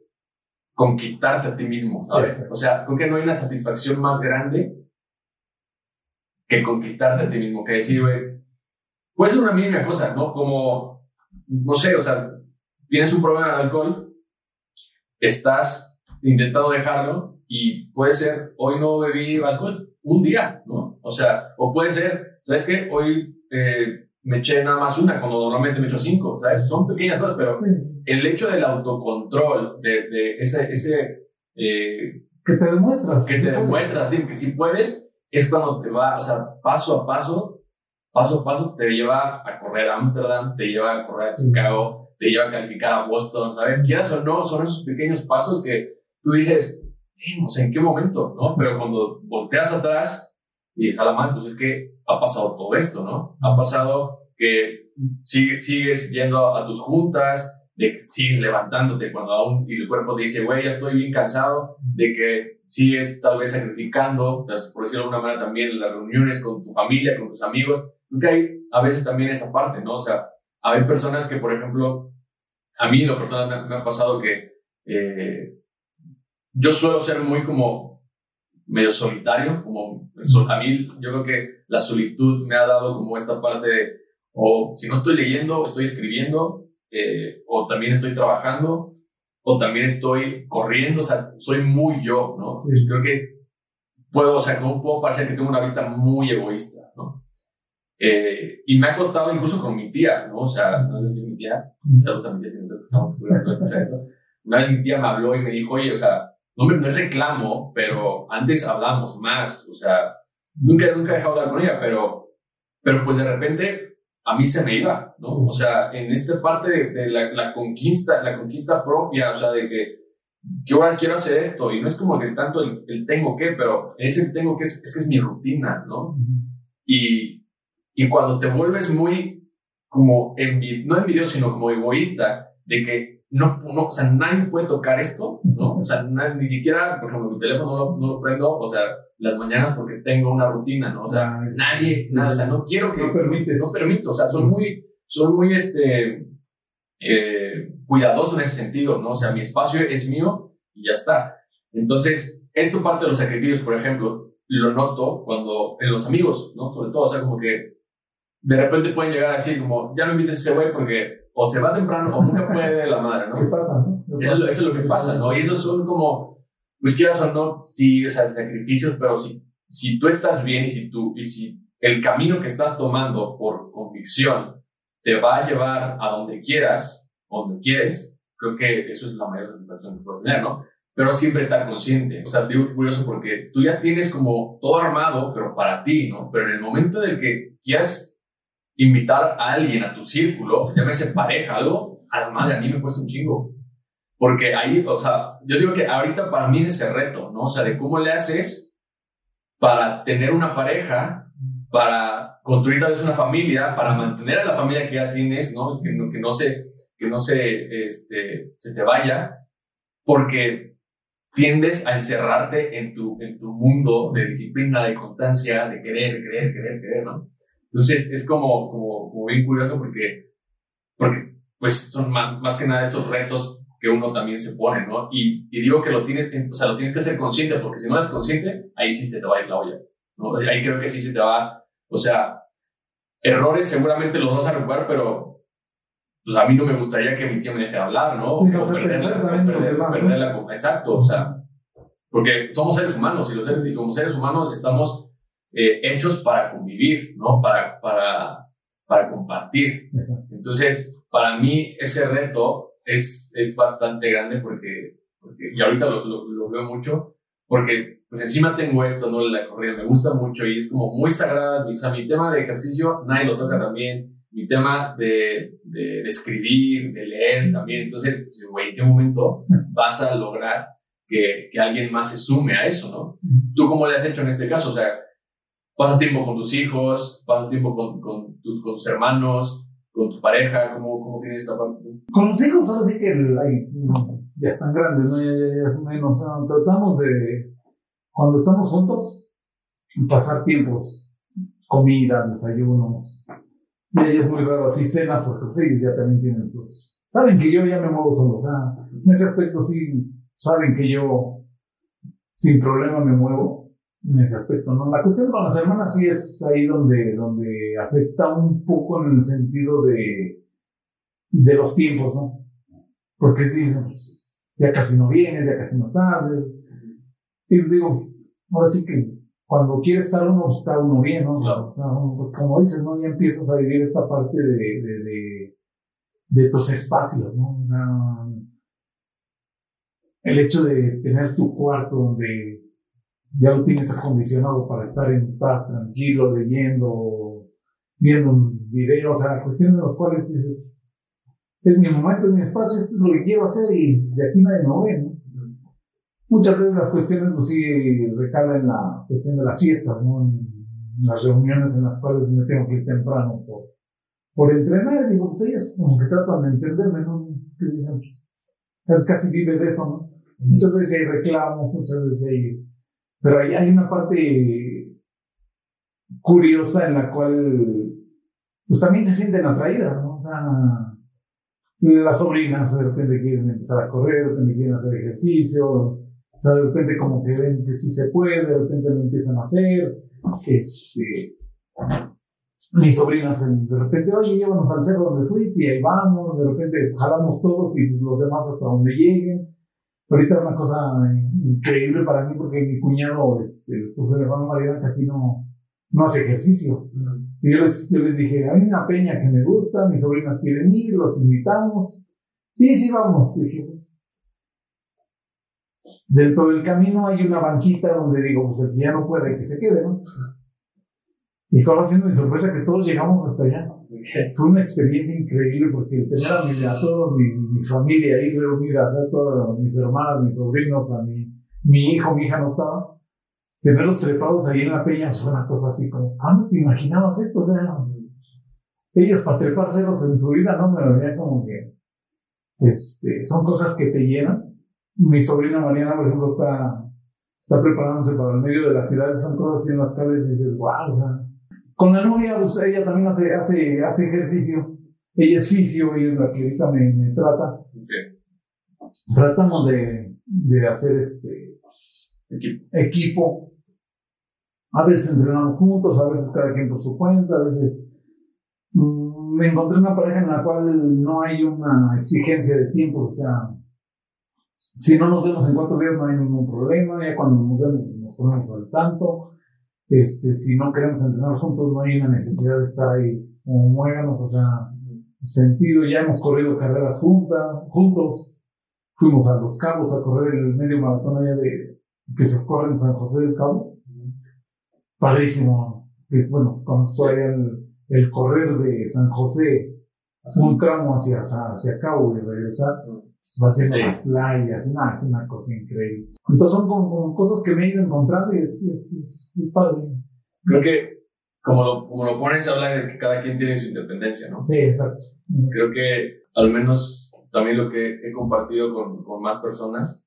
conquistarte a ti mismo, ¿sabes? O sea, creo que no hay una satisfacción más grande que conquistarte a ti mismo, que decir, güey, puede ser una mínima cosa, ¿no? Como, no sé, o sea, tienes un problema de alcohol, estás intentando dejarlo y puede ser, hoy no bebí alcohol, un día, ¿no? O sea, o puede ser, ¿sabes qué? Hoy eh, me eché nada más una, cuando normalmente me echo cinco, ¿sabes? Son pequeñas cosas, pero el hecho del autocontrol, de, de ese... ese eh, que te demuestras. Que te demuestras, que si puedes, es cuando te va, o sea, paso a paso, paso a paso, te lleva a correr a Ámsterdam, te lleva a correr a Chicago, te lleva a calificar a Boston, ¿sabes? Quieras o no, son esos pequeños pasos que tú dices, o sea, ¿en qué momento? ¿no? Pero cuando volteas atrás y a la mano, pues es que ha pasado todo esto, ¿no? Ha pasado que sigues yendo a, tus juntas, de que sigues levantándote cuando aún y el cuerpo te dice, güey, ya estoy bien cansado, de que sigues tal vez sacrificando, por decirlo de alguna manera también, las reuniones con tu familia, con tus amigos, porque hay a veces también esa parte, ¿no? O sea, hay personas que, por ejemplo, a mí en lo personal me, ha pasado que eh, yo suelo ser muy como medio solitario, como a mí yo creo que la solitud me ha dado como esta parte de, o si no estoy leyendo, estoy escribiendo, eh, o también estoy trabajando, o también estoy corriendo, o sea, soy muy yo, ¿no? Y creo que puedo, o sea, como puedo parecer que tengo una vista muy egoísta, ¿no? Eh, y me ha costado incluso con mi tía, ¿no? O sea, no es mi tía, saludos a mi tía si no escuchando esto. Una vez mi tía me habló y me dijo, oye, o sea, no, es reclamo, pero antes hablamos más, o sea, nunca, nunca he dejado de hablar con ella, pero, pero pues de repente a mí se me iba, ¿no? O sea, en esta parte de, la, la, conquista, la conquista propia, o sea, de que yo ahora quiero hacer esto, y no es como que tanto el, tengo que, pero ese tengo que es, que es mi rutina, ¿no? Y, y cuando te vuelves muy como, envi no envidioso, sino como egoísta, de que no, no, o sea, nadie puede tocar esto, ¿no? O sea, ni siquiera, por ejemplo, mi teléfono no lo, no lo, prendo, o sea, las mañanas porque tengo una rutina, ¿no? O sea, nadie, nada, o sea, no quiero que... No permites. No permito, o sea, soy muy, soy muy, este, eh, cuidadoso en ese sentido, ¿no? O sea, mi espacio es mío y ya está. Entonces, esto parte de los sacrificios, por ejemplo, lo noto cuando, en los amigos, ¿no? Sobre todo, o sea, como que de repente pueden llegar a decir como, ya no invites a ese güey porque o se va temprano o nunca puede la madre, ¿no? ¿Qué pasa, Eso, es lo que pasa, ¿no? Y esos son como, pues quieras o no, sí, o sea, sacrificios, pero si, si tú estás bien y si tú, y si el camino que estás tomando por convicción te va a llevar a donde quieras, donde quieres, creo que eso es la mayor satisfacción que puedes tener, ¿no? Pero siempre estar consciente. O sea, digo curioso porque tú ya tienes como todo armado, pero para ti, ¿no? Pero en el momento del que quieras invitar a alguien a tu círculo, llámese pareja, algo, a la madre, a mí me cuesta un chingo. Porque ahí, o sea, yo digo que ahorita para mí es ese reto, ¿no? O sea, de cómo le haces para tener una pareja, para construir tal vez una familia, para mantener a la familia que ya tienes, ¿no? Que que no se, que no se, este, se te vaya, porque tiendes a encerrarte en tu, en tu mundo de disciplina, de constancia, de querer, querer, querer, querer, ¿no? Entonces es como, como, como bien curioso porque, porque pues son más, más, que nada estos retos que uno también se pone, ¿no? Y, y, digo que lo tienes, o sea, lo tienes que ser consciente porque si no eres consciente, ahí sí se te va a ir la olla, ¿no? Ahí creo que sí se te va, o sea, errores seguramente los vas a recuperar, pero pues a mí no me gustaría que mi tío me deje hablar, ¿no? Sí, no perder, perder, perder, la, exacto, o sea, porque somos seres humanos y los seres, y como seres humanos estamos eh, hechos para convivir, ¿no? Para, para, para compartir. Entonces, para mí ese reto es, es bastante grande porque, porque y ahorita lo, lo, veo mucho, porque pues encima tengo esto, ¿no? La corrida me gusta mucho y es como muy sagrada. O sea, mi tema de ejercicio nadie lo toca también. Mi tema de, de, de escribir, de leer también. Entonces, pues, güey, ¿en qué momento vas a lograr que, que, alguien más se sume a eso, ¿no? ¿Tú cómo le has hecho en este caso? O sea, pasas tiempo con tus hijos, pasas tiempo con, tus hermanos, con tu pareja, ¿cómo, cómo tienes esa parte? Con los hijos, ahora sí que ya están grandes, ¿no? Ya, ya, ya menos. tratamos de, cuando estamos juntos, pasar tiempos, comidas, desayunos. Y ahí es muy raro así cenas, porque pues, ellos ya también tienen sus. Saben que yo ya me muevo solo, o sea, en ese aspecto sí, saben que yo sin problema me muevo en ese aspecto, ¿no? La cuestión con las hermanas sí es ahí donde, donde afecta un poco en el sentido de, de los tiempos, ¿no? Porque dicen, pues, ya casi no vienes, ya casi no estás. Y les digo, ahora sí que cuando quiere estar uno, pues, está uno bien, ¿no? como dices, ¿no? Ya empiezas a vivir esta parte de, de, de, de tus espacios, ¿no? O sea, el hecho de tener tu cuarto donde ya lo tienes acondicionado para estar en paz, tranquilo, leyendo, viendo un video, o sea, cuestiones en las cuales dices, es mi momento, es mi espacio, esto es lo que quiero hacer y de aquí nadie me ve, ¿no? Muchas veces las cuestiones, pues sí, recalan en la cuestión de las fiestas, ¿no? En las reuniones en las cuales me tengo que ir temprano por, por entrenar, digo, pues ellas como que tratan de entenderme, ¿no? Que dicen, pues, casi vive de eso, ¿no? Muchas veces hay reclamos, muchas veces hay... Pero ahí hay una parte curiosa en la cual pues también se sienten atraídas, ¿no? O sea, las sobrinas de repente quieren empezar a correr, de repente quieren hacer ejercicio, o sea, de repente como que ven que sí se puede, de repente lo empiezan a hacer, este, mis sobrinas de repente, oye, llévanos al cerro donde fuiste y ahí vamos, de repente jalamos todos y pues, los demás hasta donde lleguen. Ahorita una cosa increíble para mí porque mi cuñado, este, esposo de mi hermano Mariana, casi no, no hace ejercicio. Y yo les, yo les dije, hay una peña que me gusta, mis sobrinas quieren ir, los invitamos. Sí, sí, vamos. Dije, pues, dentro del camino hay una banquita donde digo, pues el que ya no puede, que se quede, ¿no? Y conociendo mi sorpresa que todos llegamos hasta allá. Fue una experiencia increíble porque tener a, mi, a toda mi, familia ahí reunida, a todas mis hermanas, mis sobrinos, a mi, mi hijo, mi hija no estaba, tenerlos trepados ahí en la peña fue una cosa así como, ¿cuándo te imaginabas esto? O sea, ellos para trepar ceros en su vida, ¿no? Me lo veía como que, este, son cosas que te llenan. Mi sobrina Mariana, por ejemplo, está, está preparándose para el medio de la ciudad, son cosas así en las cuales dices, wow, o sea, con la novia, pues ella también hace, hace, hace ejercicio. Ella es fisio, ella es la que ahorita me, trata. Tratamos de, de hacer este equipo. A veces entrenamos juntos, a veces cada quien por su cuenta, a veces mm, me encontré una pareja en la cual no hay una exigencia de tiempo, o sea, si no nos vemos en cuatro días no hay ningún problema, ya cuando nos vemos nos ponemos al tanto, este, si no queremos entrenar juntos, no hay una necesidad de estar ahí. Como muéganos, o sea, sentido, ya hemos corrido carreras juntas, juntos, fuimos a Los Cabos a correr el medio maratón allá de, que se corre en San José del Cabo, padrísimo, es bueno, conozco allá el, el correr de San José, un tramo hacia, hacia Cabo y regresar, vas viendo las playas, nada, es una cosa increíble. Entonces son como, cosas que me he ido encontrando y es, es, es, padre. Creo que como lo, como lo pones, habla de que cada quien tiene su independencia, ¿no? Sí, exacto. Creo que al menos también lo que he compartido con, con más personas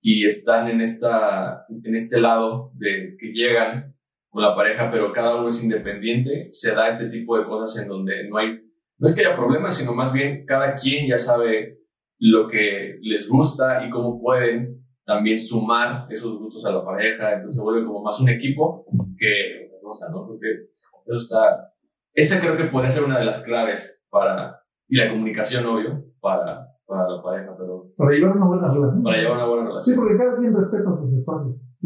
y están en, esta, en este lado de que llegan con la pareja, pero cada uno es independiente, se da este tipo de cosas en donde no hay, no es que haya problemas, sino más bien cada quien ya sabe lo que les gusta y cómo pueden también sumar esos gustos a la pareja, entonces se vuelve como más un equipo que otra cosa, ¿no? Porque eso está, esa creo que puede ser una de las claves para, y la comunicación, obvio, para, para la pareja, pero... Para llevar una buena relación. Para llevar una buena relación. Sí, porque cada quien respeta sus espacios.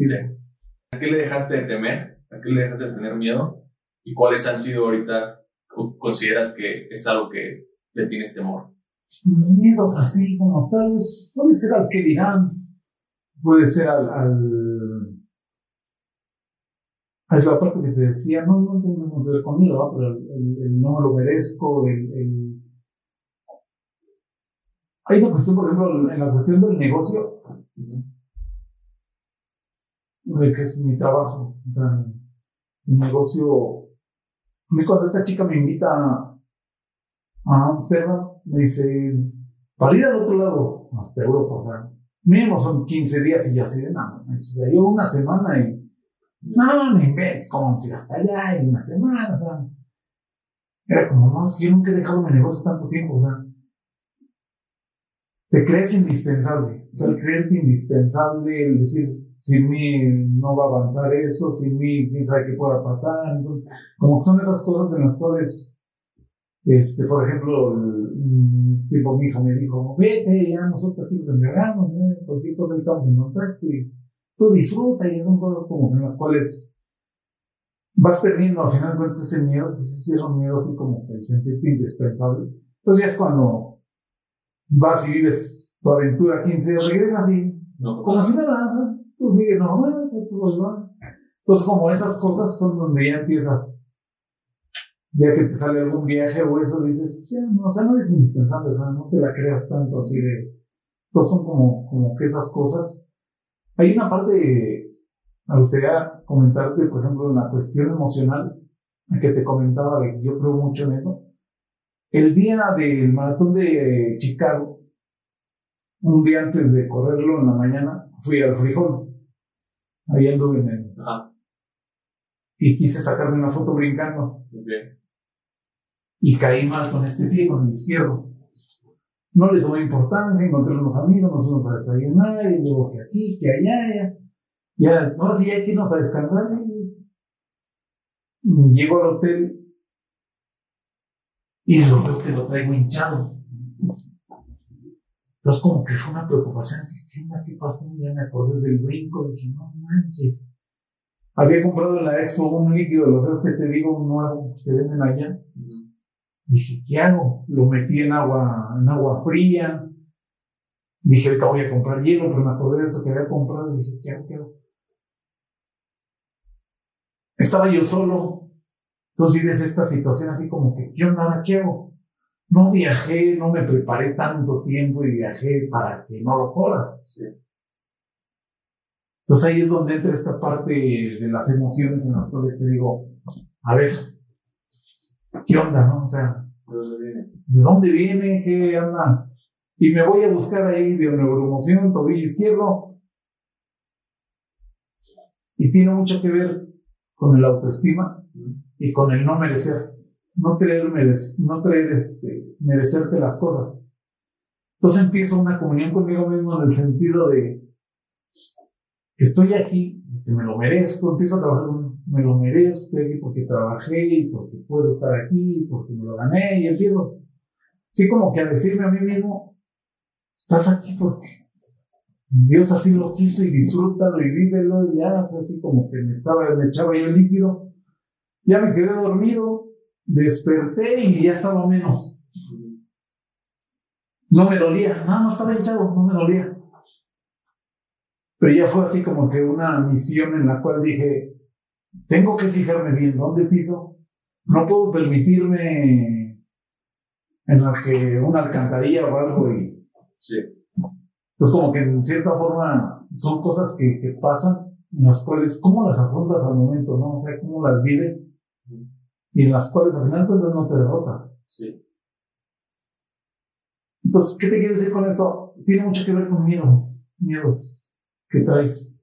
¿A qué le dejaste de temer? ¿A qué le dejaste de tener miedo? ¿Y cuáles han sido ahorita, consideras que es algo que le tienes temor? miedos así como tal vez, puede ser al que dirán, puede ser al, al es la parte que te decía, no, no tiene nada que ver conmigo, pero el, no lo merezco, el, el, Hay una cuestión, por ejemplo, en la cuestión del negocio, de que es mi trabajo, o sea, el negocio, mí cuando esta chica me invita a Amsterdam, me dice, para ir al otro lado, hasta Europa, o sea, mínimo son 15 días y yo así de nada, o sea, yo una semana y, no, me inventes, ¿cómo vamos a ir hasta allá? Y una semana, o sea, era como, no, es que yo nunca he dejado mi negocio tanto tiempo, o sea, te crees indispensable. O sea, el creerte indispensable, el decir, sin mí no va a avanzar eso, sin mí quién sabe qué pueda pasar. como que son esas cosas en las cuales, este, por ejemplo, el, tipo mi hijo me dijo, vete, ya nosotros aquí nos encargamos, ¿no? cualquier cosa estamos en contacto y tú disfruta y son cosas como en las cuales vas perdiendo al final cuentas ese miedo, pues es un miedo así como el sentirte indispensable. Entonces ya es cuando vas y vives tu aventura 15 días, regresas y como si nada, tú sigues normal, Entonces como esas cosas son donde ya empiezas, ya que te sale algún viaje o eso, dices, ya, no, o sea, no es indispensable, o sea, no te la creas tanto así de... Entonces son como, como que esas cosas. Hay una parte, me gustaría comentarte, por ejemplo, en la cuestión emocional, que te comentaba de que yo creo mucho en eso el día del maratón de Chicago, un día antes de correrlo en la mañana, fui al frijol. Ahí anduve en el. Y quise sacarme una foto brincando. Y caí mal con este pie, con el izquierdo. No le tomé importancia, encontré unos amigos, nos fuimos a desayunar, y luego que aquí, que allá, ya. Ya, ahora sí, ya que irnos a descansar. Llego al hotel y lo veo que lo traigo hinchado. Entonces, como que fue una preocupación. ¿Qué, ¿Qué pasó? Ya me acordé del brinco. Dije, no manches. Había comprado en la expo un líquido, los dos que te digo, un nuevo que venden allá. Dije, ¿qué hago? Lo metí en agua, en agua fría. Dije, ahorita voy a comprar hielo, pero me acordé de eso que había comprado. Dije, ¿qué hago? ¿Qué hago? Estaba yo solo, entonces vives esta situación así como que, ¿qué onda? ¿Qué hago? No viajé, no me preparé tanto tiempo y viajé para que no lo corra. Entonces ahí es donde entra esta parte de las emociones en las cuales te digo, a ver, ¿qué onda? No? O sea, ¿de dónde viene? ¿De dónde viene? ¿Qué anda? Y me voy a buscar ahí de neuroemoción, tobillo izquierdo. Y tiene mucho que ver con el autoestima y con el no merecer, no creer, no creer este, merecerte las cosas. Entonces empiezo una comunión conmigo mismo en el sentido de que estoy aquí, que me lo merezco, empiezo a trabajar, me lo merezco, estoy aquí porque trabajé y porque puedo estar aquí, porque me lo gané y empiezo, sí como que a decirme a mí mismo, estás aquí porque Dios así lo quiso y disfrútalo y vívelo y ya, así como que me, estaba, me echaba yo el líquido ya me quedé dormido, desperté y ya estaba menos. No me dolía, no, no estaba hinchado, no me dolía. Pero ya fue así como que una misión en la cual dije, tengo que fijarme bien dónde piso. No puedo permitirme en la que una alcantarilla o algo y... Sí. Entonces como que en cierta forma son cosas que, que pasan en las cuales, ¿cómo las afrontas al momento, no? O sea, ¿cómo las vives? Y en las cuales al final cuentas no te derrotas. Sí. Entonces, ¿qué te quiero decir con esto? Tiene mucho que ver con miedos, miedos que traes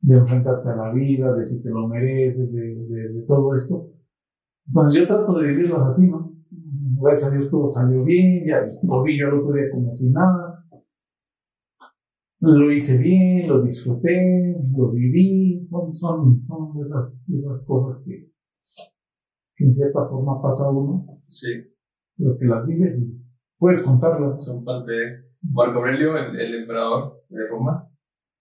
de enfrentarte a la vida, de si te lo mereces, de, de, todo esto. Entonces yo trato de vivirlas así, ¿no? Gracias a Dios todo salió bien, ya lo vi yo el otro día como si nada lo hice bien, lo disfruté, lo viví. son, son esas, esas cosas que, en cierta forma pasa uno. Sí. Pero que las vives y puedes contarlas. Son parte de. Marco Aurelio, el, emperador de Roma,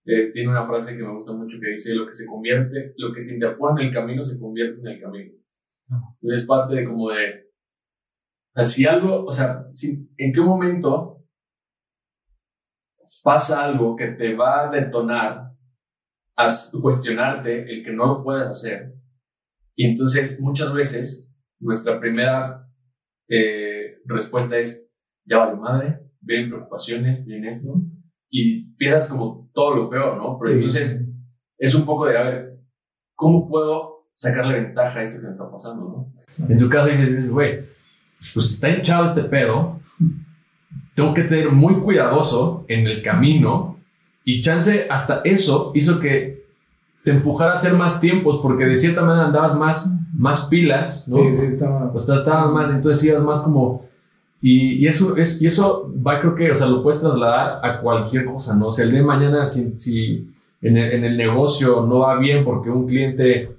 eh, tiene una frase que me gusta mucho que dice: Lo que se convierte, lo que se interpone en el camino se convierte en el camino. Entonces, es parte de como de. Así algo, o sea, si, ¿en qué momento pasa algo que te va a detonar a cuestionarte el que no lo puedes hacer. Y entonces muchas veces nuestra primera eh, respuesta es, ya vale madre, vienen preocupaciones, viene esto, y piensas como todo lo peor, ¿no? Pero entonces es un poco de, a ver, ¿cómo puedo sacarle ventaja a esto que me está pasando, ¿no? En tu caso dices, güey, pues está hinchado este pedo, tengo que ser muy cuidadoso en el camino y chance hasta eso hizo que te empujara a hacer más tiempos porque de cierta manera andabas más, más pilas, ¿no? Sí, sí, estaba. O estabas más, entonces ibas más como Y, y, eso, es, y eso va, creo que, o sea, lo puedes trasladar a cualquier cosa, ¿no? O sea, el día de mañana, si, si en, el, en el negocio no va bien porque un cliente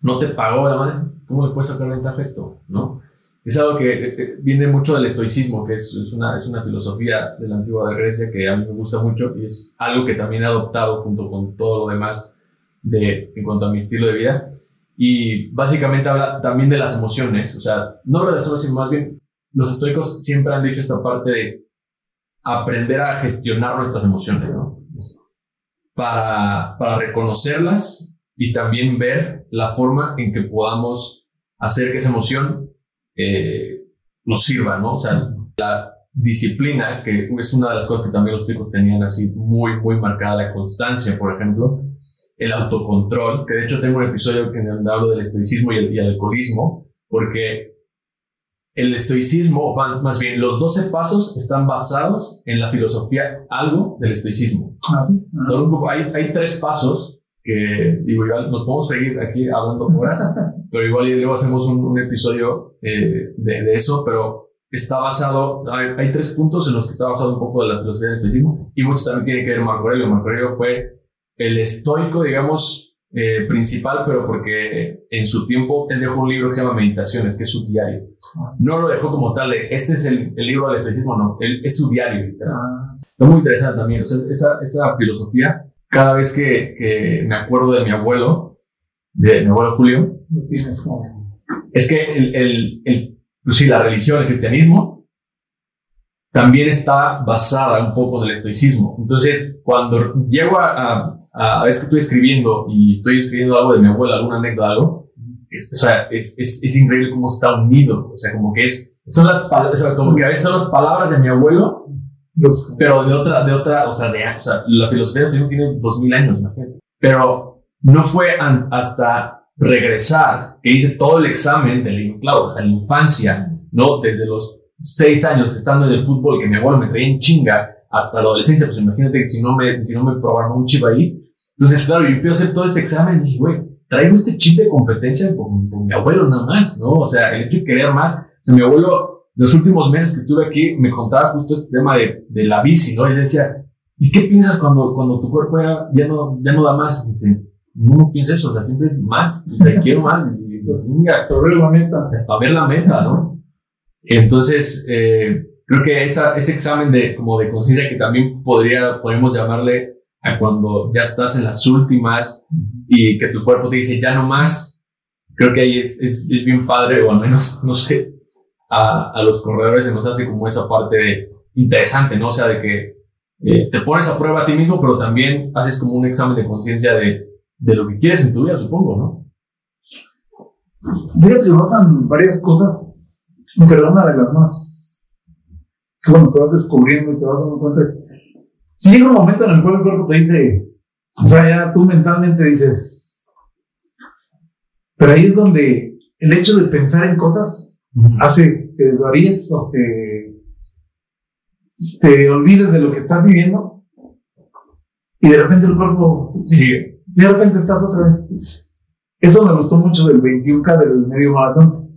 no te pagó mano, ¿cómo le puedes sacar ventaja a esto? ¿No? Es algo que eh, eh, viene mucho del estoicismo, que es, es, una, es una filosofía de la antigua Grecia que a mí me gusta mucho y es algo que también he adoptado junto con todo lo demás de, en cuanto a mi estilo de vida. Y básicamente habla también de las emociones, o sea, no habla de eso, sino más bien los estoicos siempre han dicho esta parte de aprender a gestionar nuestras emociones, ¿no? Para, para reconocerlas y también ver la forma en que podamos hacer que esa emoción eh, nos sirva, ¿no? O sea, la disciplina, que es una de las cosas que también los estoicos tenían así muy, muy marcada, la constancia, por ejemplo, el autocontrol, que de hecho tengo un episodio que donde hablo del estoicismo y el, y el alcoholismo, porque el estoicismo, más bien, los 12 pasos están basados en la filosofía algo del estoicismo. ¿Ah, sí? Son, hay, hay tres pasos que, digo, igual nos podemos seguir aquí hablando horas, pero igual luego hacemos un, un episodio eh, de, de, eso, pero está basado, hay, hay, tres puntos en los que está basado un poco de la filosofía del estoicismo, y mucho también tiene que ver Marco Aurelio. Marco Aurelio fue el estoico, digamos, eh, principal, pero porque en su tiempo él dejó un libro que se llama Meditaciones, que es su diario. No lo dejó como tal, este es el, el libro del estoicismo, no, él, es su diario. Ah. Está muy interesante también, o sea, esa, esa filosofía, cada vez que, que, me acuerdo de mi abuelo, de mi abuelo Julio, es que el, el, el, pues sí, la religión, el cristianismo, también está basada un poco en el estoicismo. Entonces, cuando llego a, a, a, que estoy escribiendo y estoy escribiendo algo de mi abuela, alguna anécdota, algo, es, o sea, es, es, es, increíble cómo está unido. O sea, como que es, son las o sea, como que a veces son las palabras de mi abuelo, pero de otra, de otra, o sea, de, o sea la filosofía estoicismo tiene dos mil años, imagínate. Pero no fue an, hasta regresar que hice todo el examen de la, claro, o sea, la infancia, ¿no? Desde los seis años estando en el fútbol que mi abuelo me traía en chinga hasta la adolescencia, pues imagínate que si no me, si no me programó un chip ahí. Entonces, claro, yo empiezo a hacer todo este examen y dije, güey, traigo este chip de competencia con, mi abuelo nada más, ¿no? O sea, el hecho de querer más. O sea, mi abuelo, los últimos meses que estuve aquí, me contaba justo este tema de, de la bici, ¿no? Y le decía, ¿y qué piensas cuando, cuando tu cuerpo ya, ya, no, ya no da más? Y dice, no pienso eso, o sea, siempre es más, o sea, quiero más. Y dice, hasta ver la meta. Hasta ver la meta, ¿no? Entonces, eh, creo que esa, ese examen de, como de conciencia que también podría, podemos llamarle a cuando ya estás en las últimas y que tu cuerpo te dice ya no más, creo que ahí es, es, es bien padre, o al menos, no sé, a, a, los corredores se nos hace como esa parte interesante, ¿no? O sea, de que eh, te pones a prueba a ti mismo, pero también haces como un examen de conciencia de, de lo que quieres en tu vida, supongo, ¿no? Fíjate, pasan varias cosas pero una de las más que bueno, te vas descubriendo y te vas dando cuenta es, si llega un momento en el cual el cuerpo te dice, o sea, ya tú mentalmente dices, pero ahí es donde el hecho de pensar en cosas hace que desvaríes o que te olvides de lo que estás viviendo y de repente el cuerpo sigue. De repente estás otra vez. Eso me gustó mucho del 21K del medio maratón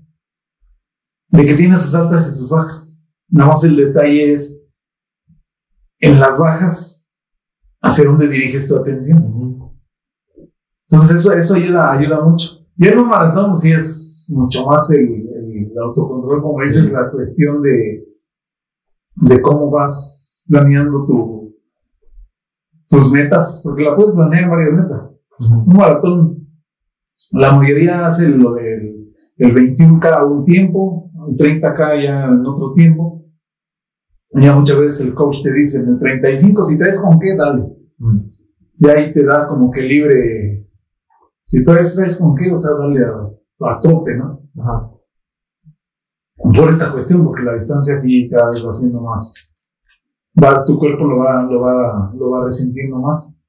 de que tiene sus altas y sus bajas. Nada más el detalle es en las bajas hacia dónde diriges tu atención. Entonces eso, eso ayuda, ayuda mucho. Y en un maratón sí es mucho más el, el autocontrol, como dices, sí. la cuestión de, de cómo vas planeando tu, tus metas, porque la puedes planear en varias metas. Uh -huh. Un maratón, la mayoría hace lo del el 21 cada un tiempo, el 30K ya en otro tiempo. Ya muchas veces el coach te dice, en el 35, si traes con qué, dale. Mm. Y ahí te da como que libre. Si traes, traes con qué, o sea, dale a, a tope, ¿no? Ajá. Por esta cuestión, porque la distancia sí cada vez va siendo más. Va, tu cuerpo lo va, lo, va, lo va resintiendo más.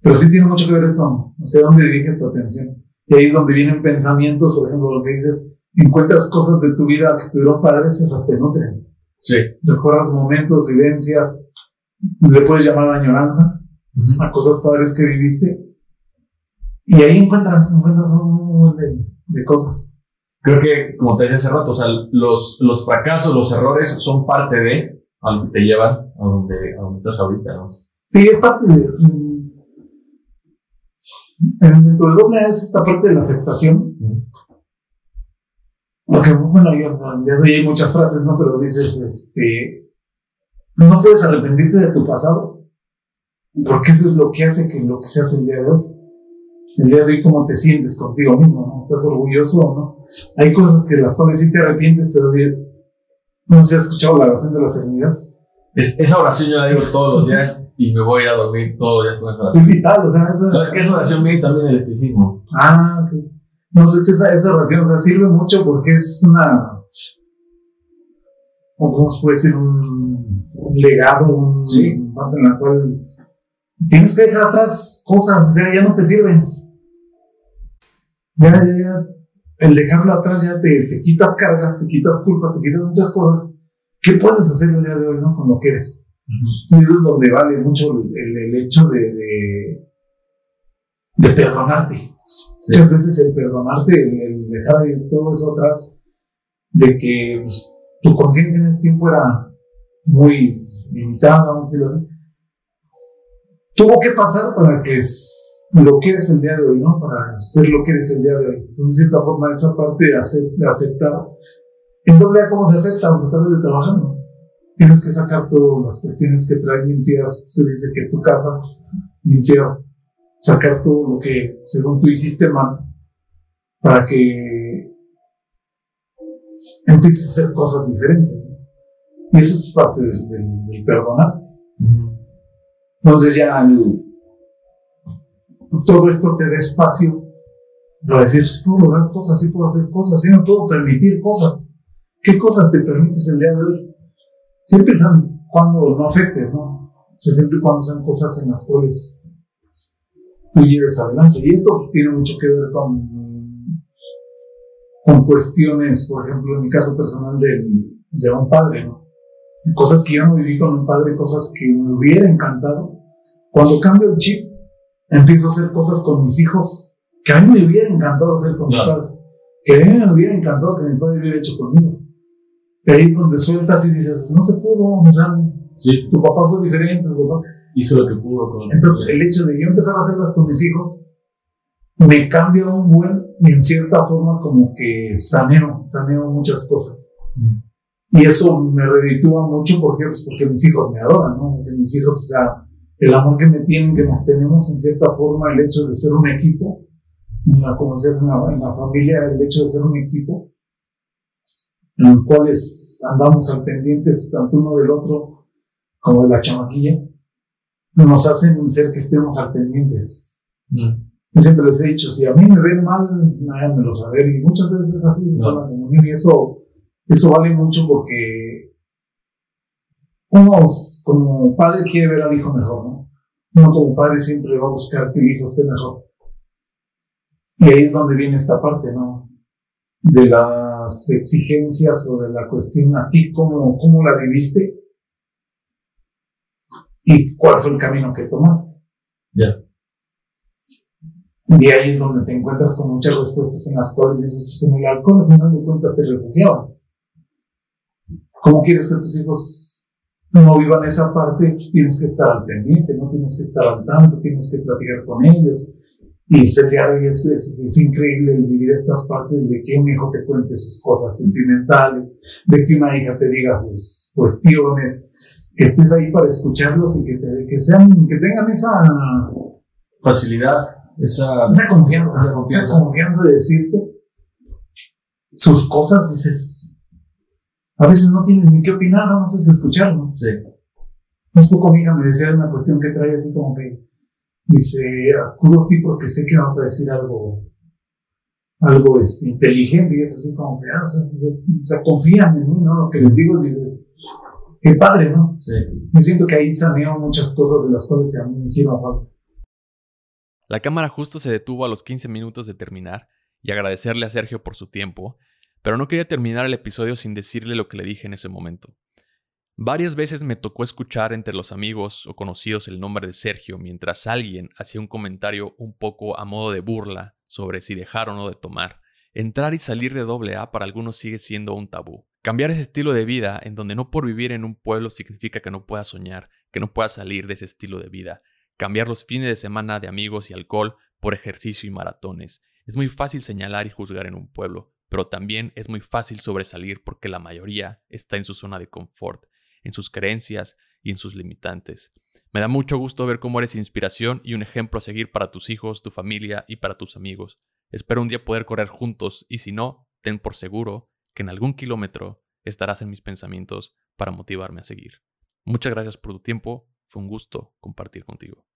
Pero sí tiene mucho que ver esto, hacia dónde diriges tu atención. Y ahí es donde vienen pensamientos, por ejemplo, lo que dices, encuentras cosas de tu vida que estuvieron padres, esas te nutren. Sí. Recuerdas momentos, vivencias, le puedes llamar añoranza uh -huh. a cosas padres que viviste. Y ahí encuentras, encuentras un montón de, de, cosas. creo que, como te decía hace rato, o sea, los, los fracasos, los errores son parte de a lo que te llevan a donde, a donde estás ahorita, ¿no? Sí, es parte de. Dentro de doble es esta parte de la aceptación. Porque, bueno, ya, hay muchas frases, ¿no? Pero dices, este. No puedes arrepentirte de tu pasado, porque eso es lo que hace que lo que se hace el día de hoy. El día de hoy, cómo te sientes contigo mismo, ¿no? ¿Estás orgulloso o no? Hay cosas que las cuales sí te arrepientes, pero no sé si has escuchado la oración de la serenidad. Es, esa oración yo la digo todos los días y me voy a dormir todos los días con esa oración. Es vital, o sea, esa... No, es que esa oración viene también el esticismo. Ah, ok. No sé, esa, esa oración, o sea, sirve mucho porque es una. ¿Cómo se puede decir? Un, un legado, un, sí. en la cual tienes que dejar atrás cosas, o sea, ya no te sirven. Ya, ya, ya. El dejarlo atrás ya te, te quitas cargas, te quitas culpas, te quitas muchas cosas ¿Qué puedes hacer el día de hoy ¿no? con lo que eres? Y eso es donde vale mucho el, el, hecho de, de, de perdonarte. Muchas veces el perdonarte, el, dejar todo eso atrás, de que pues, tu conciencia en ese tiempo era muy limitada, vamos a decirlo así. Tuvo que pasar para que lo que eres el día de hoy, ¿no? Para ser lo que eres el día de hoy. Entonces, de cierta forma, esa parte de, aceptar en doble ¿cómo se acepta? A través de trabajando. Tienes que sacar todas las cuestiones que traes, limpiar. Se dice que tu casa, limpiar, sacar todo lo que según tú hiciste mal, para que empieces a hacer cosas diferentes. Y eso es parte del, del, perdonar. Entonces ya todo esto te da espacio para decir, sí puedo lograr cosas, sí puedo hacer cosas, sí no puedo permitir cosas. ¿Qué cosas te permites el día de hoy? Siempre son cuando no afectes, ¿no? O sea, siempre cuando sean cosas en las cuales tú lleves adelante. Y esto pues, tiene mucho que ver con, con cuestiones, por ejemplo, en mi caso personal de, de un padre, ¿no? Cosas que yo no viví con un padre, cosas que me hubiera encantado. Cuando cambio el chip, empiezo a hacer cosas con mis hijos que a mí me hubiera encantado hacer con mi padre. Que a mí me hubiera encantado que mi padre hubiera hecho conmigo ahí es donde sueltas y dices, pues no se pudo, o sea, tu papá fue diferente, tu papá hizo lo que pudo. Con Entonces, el hecho de yo empezar a hacerlas con mis hijos me cambia un buen y en cierta forma como que saneo, saneo muchas cosas. Mm. Y eso me reditúa mucho porque, pues porque mis hijos me adoran, ¿no? Porque mis hijos, o sea, el amor que me tienen, que nos tenemos en cierta forma, el hecho de ser un equipo, como se hace en la familia, el hecho de ser un equipo, en los cuales andamos al pendientes tanto uno del otro como de la chamaquilla, nos hacen ser que estemos al pendientes. Mm. Yo siempre les he dicho, si a mí me ven mal, háganmelo saber. Y muchas veces es así, la comunión, y eso, eso vale mucho porque uno como padre quiere ver al hijo mejor, ¿no? Uno como padre siempre va a buscar que el hijo esté mejor. Y ahí es donde viene esta parte, ¿no? De la exigencias o de la cuestión a ti, cómo, cómo la viviste y cuál fue el camino que tomaste. Ya. Y ahí es donde te encuentras con muchas respuestas en las cuales dices, pues en el alcohol al final de cuentas te refugiabas. ¿Cómo quieres que tus hijos no vivan esa parte? Pues tienes que estar al pendiente, no tienes que estar al tanto, tienes que platicar con ellos, y de hoy es, es, increíble vivir estas partes de que un hijo te cuente sus cosas sentimentales, de que una hija te diga sus cuestiones, estés ahí para escucharlos y que, te, que, sean, que tengan esa facilidad, esa, esa confianza, esa confianza, esa confianza de decirte sus cosas, dices, a veces no tienes ni qué opinar, nada más es escucharlo. Sí. Un poco mi hija me decía una cuestión que trae así como que Dice, acudo a ti porque sé que vas a decir algo, algo este, inteligente y es así como que, ah, o, confían en mí, ¿no? Lo que les digo, dices, qué padre, ¿no? Sí. Me siento que ahí saneo muchas cosas de las cuales a mí me hicieron falta. La cámara justo se detuvo a los 15 minutos de terminar y agradecerle a Sergio por su tiempo, pero no quería terminar el episodio sin decirle lo que le dije en ese momento. Varias veces me tocó escuchar entre los amigos o conocidos el nombre de Sergio mientras alguien hacía un comentario un poco a modo de burla sobre si dejar o no de tomar Entrar y salir de AA para algunos sigue siendo un tabú. Cambiar ese estilo de vida en donde no por vivir en un pueblo significa que no puedas soñar, que no puedas salir de ese estilo de vida. Cambiar los fines de semana de amigos y alcohol por ejercicio y maratones. Es muy fácil señalar y juzgar en un pueblo, pero también es muy fácil sobresalir porque la mayoría está en su zona de confort, en sus creencias y en sus limitantes. Me da mucho gusto ver cómo eres inspiración y un ejemplo a seguir para tus hijos, tu familia y para tus amigos. Espero un día poder correr juntos y si no, ten por seguro que en algún kilómetro estarás en mis pensamientos para motivarme a seguir. Muchas gracias por tu tiempo, fue un gusto compartir contigo.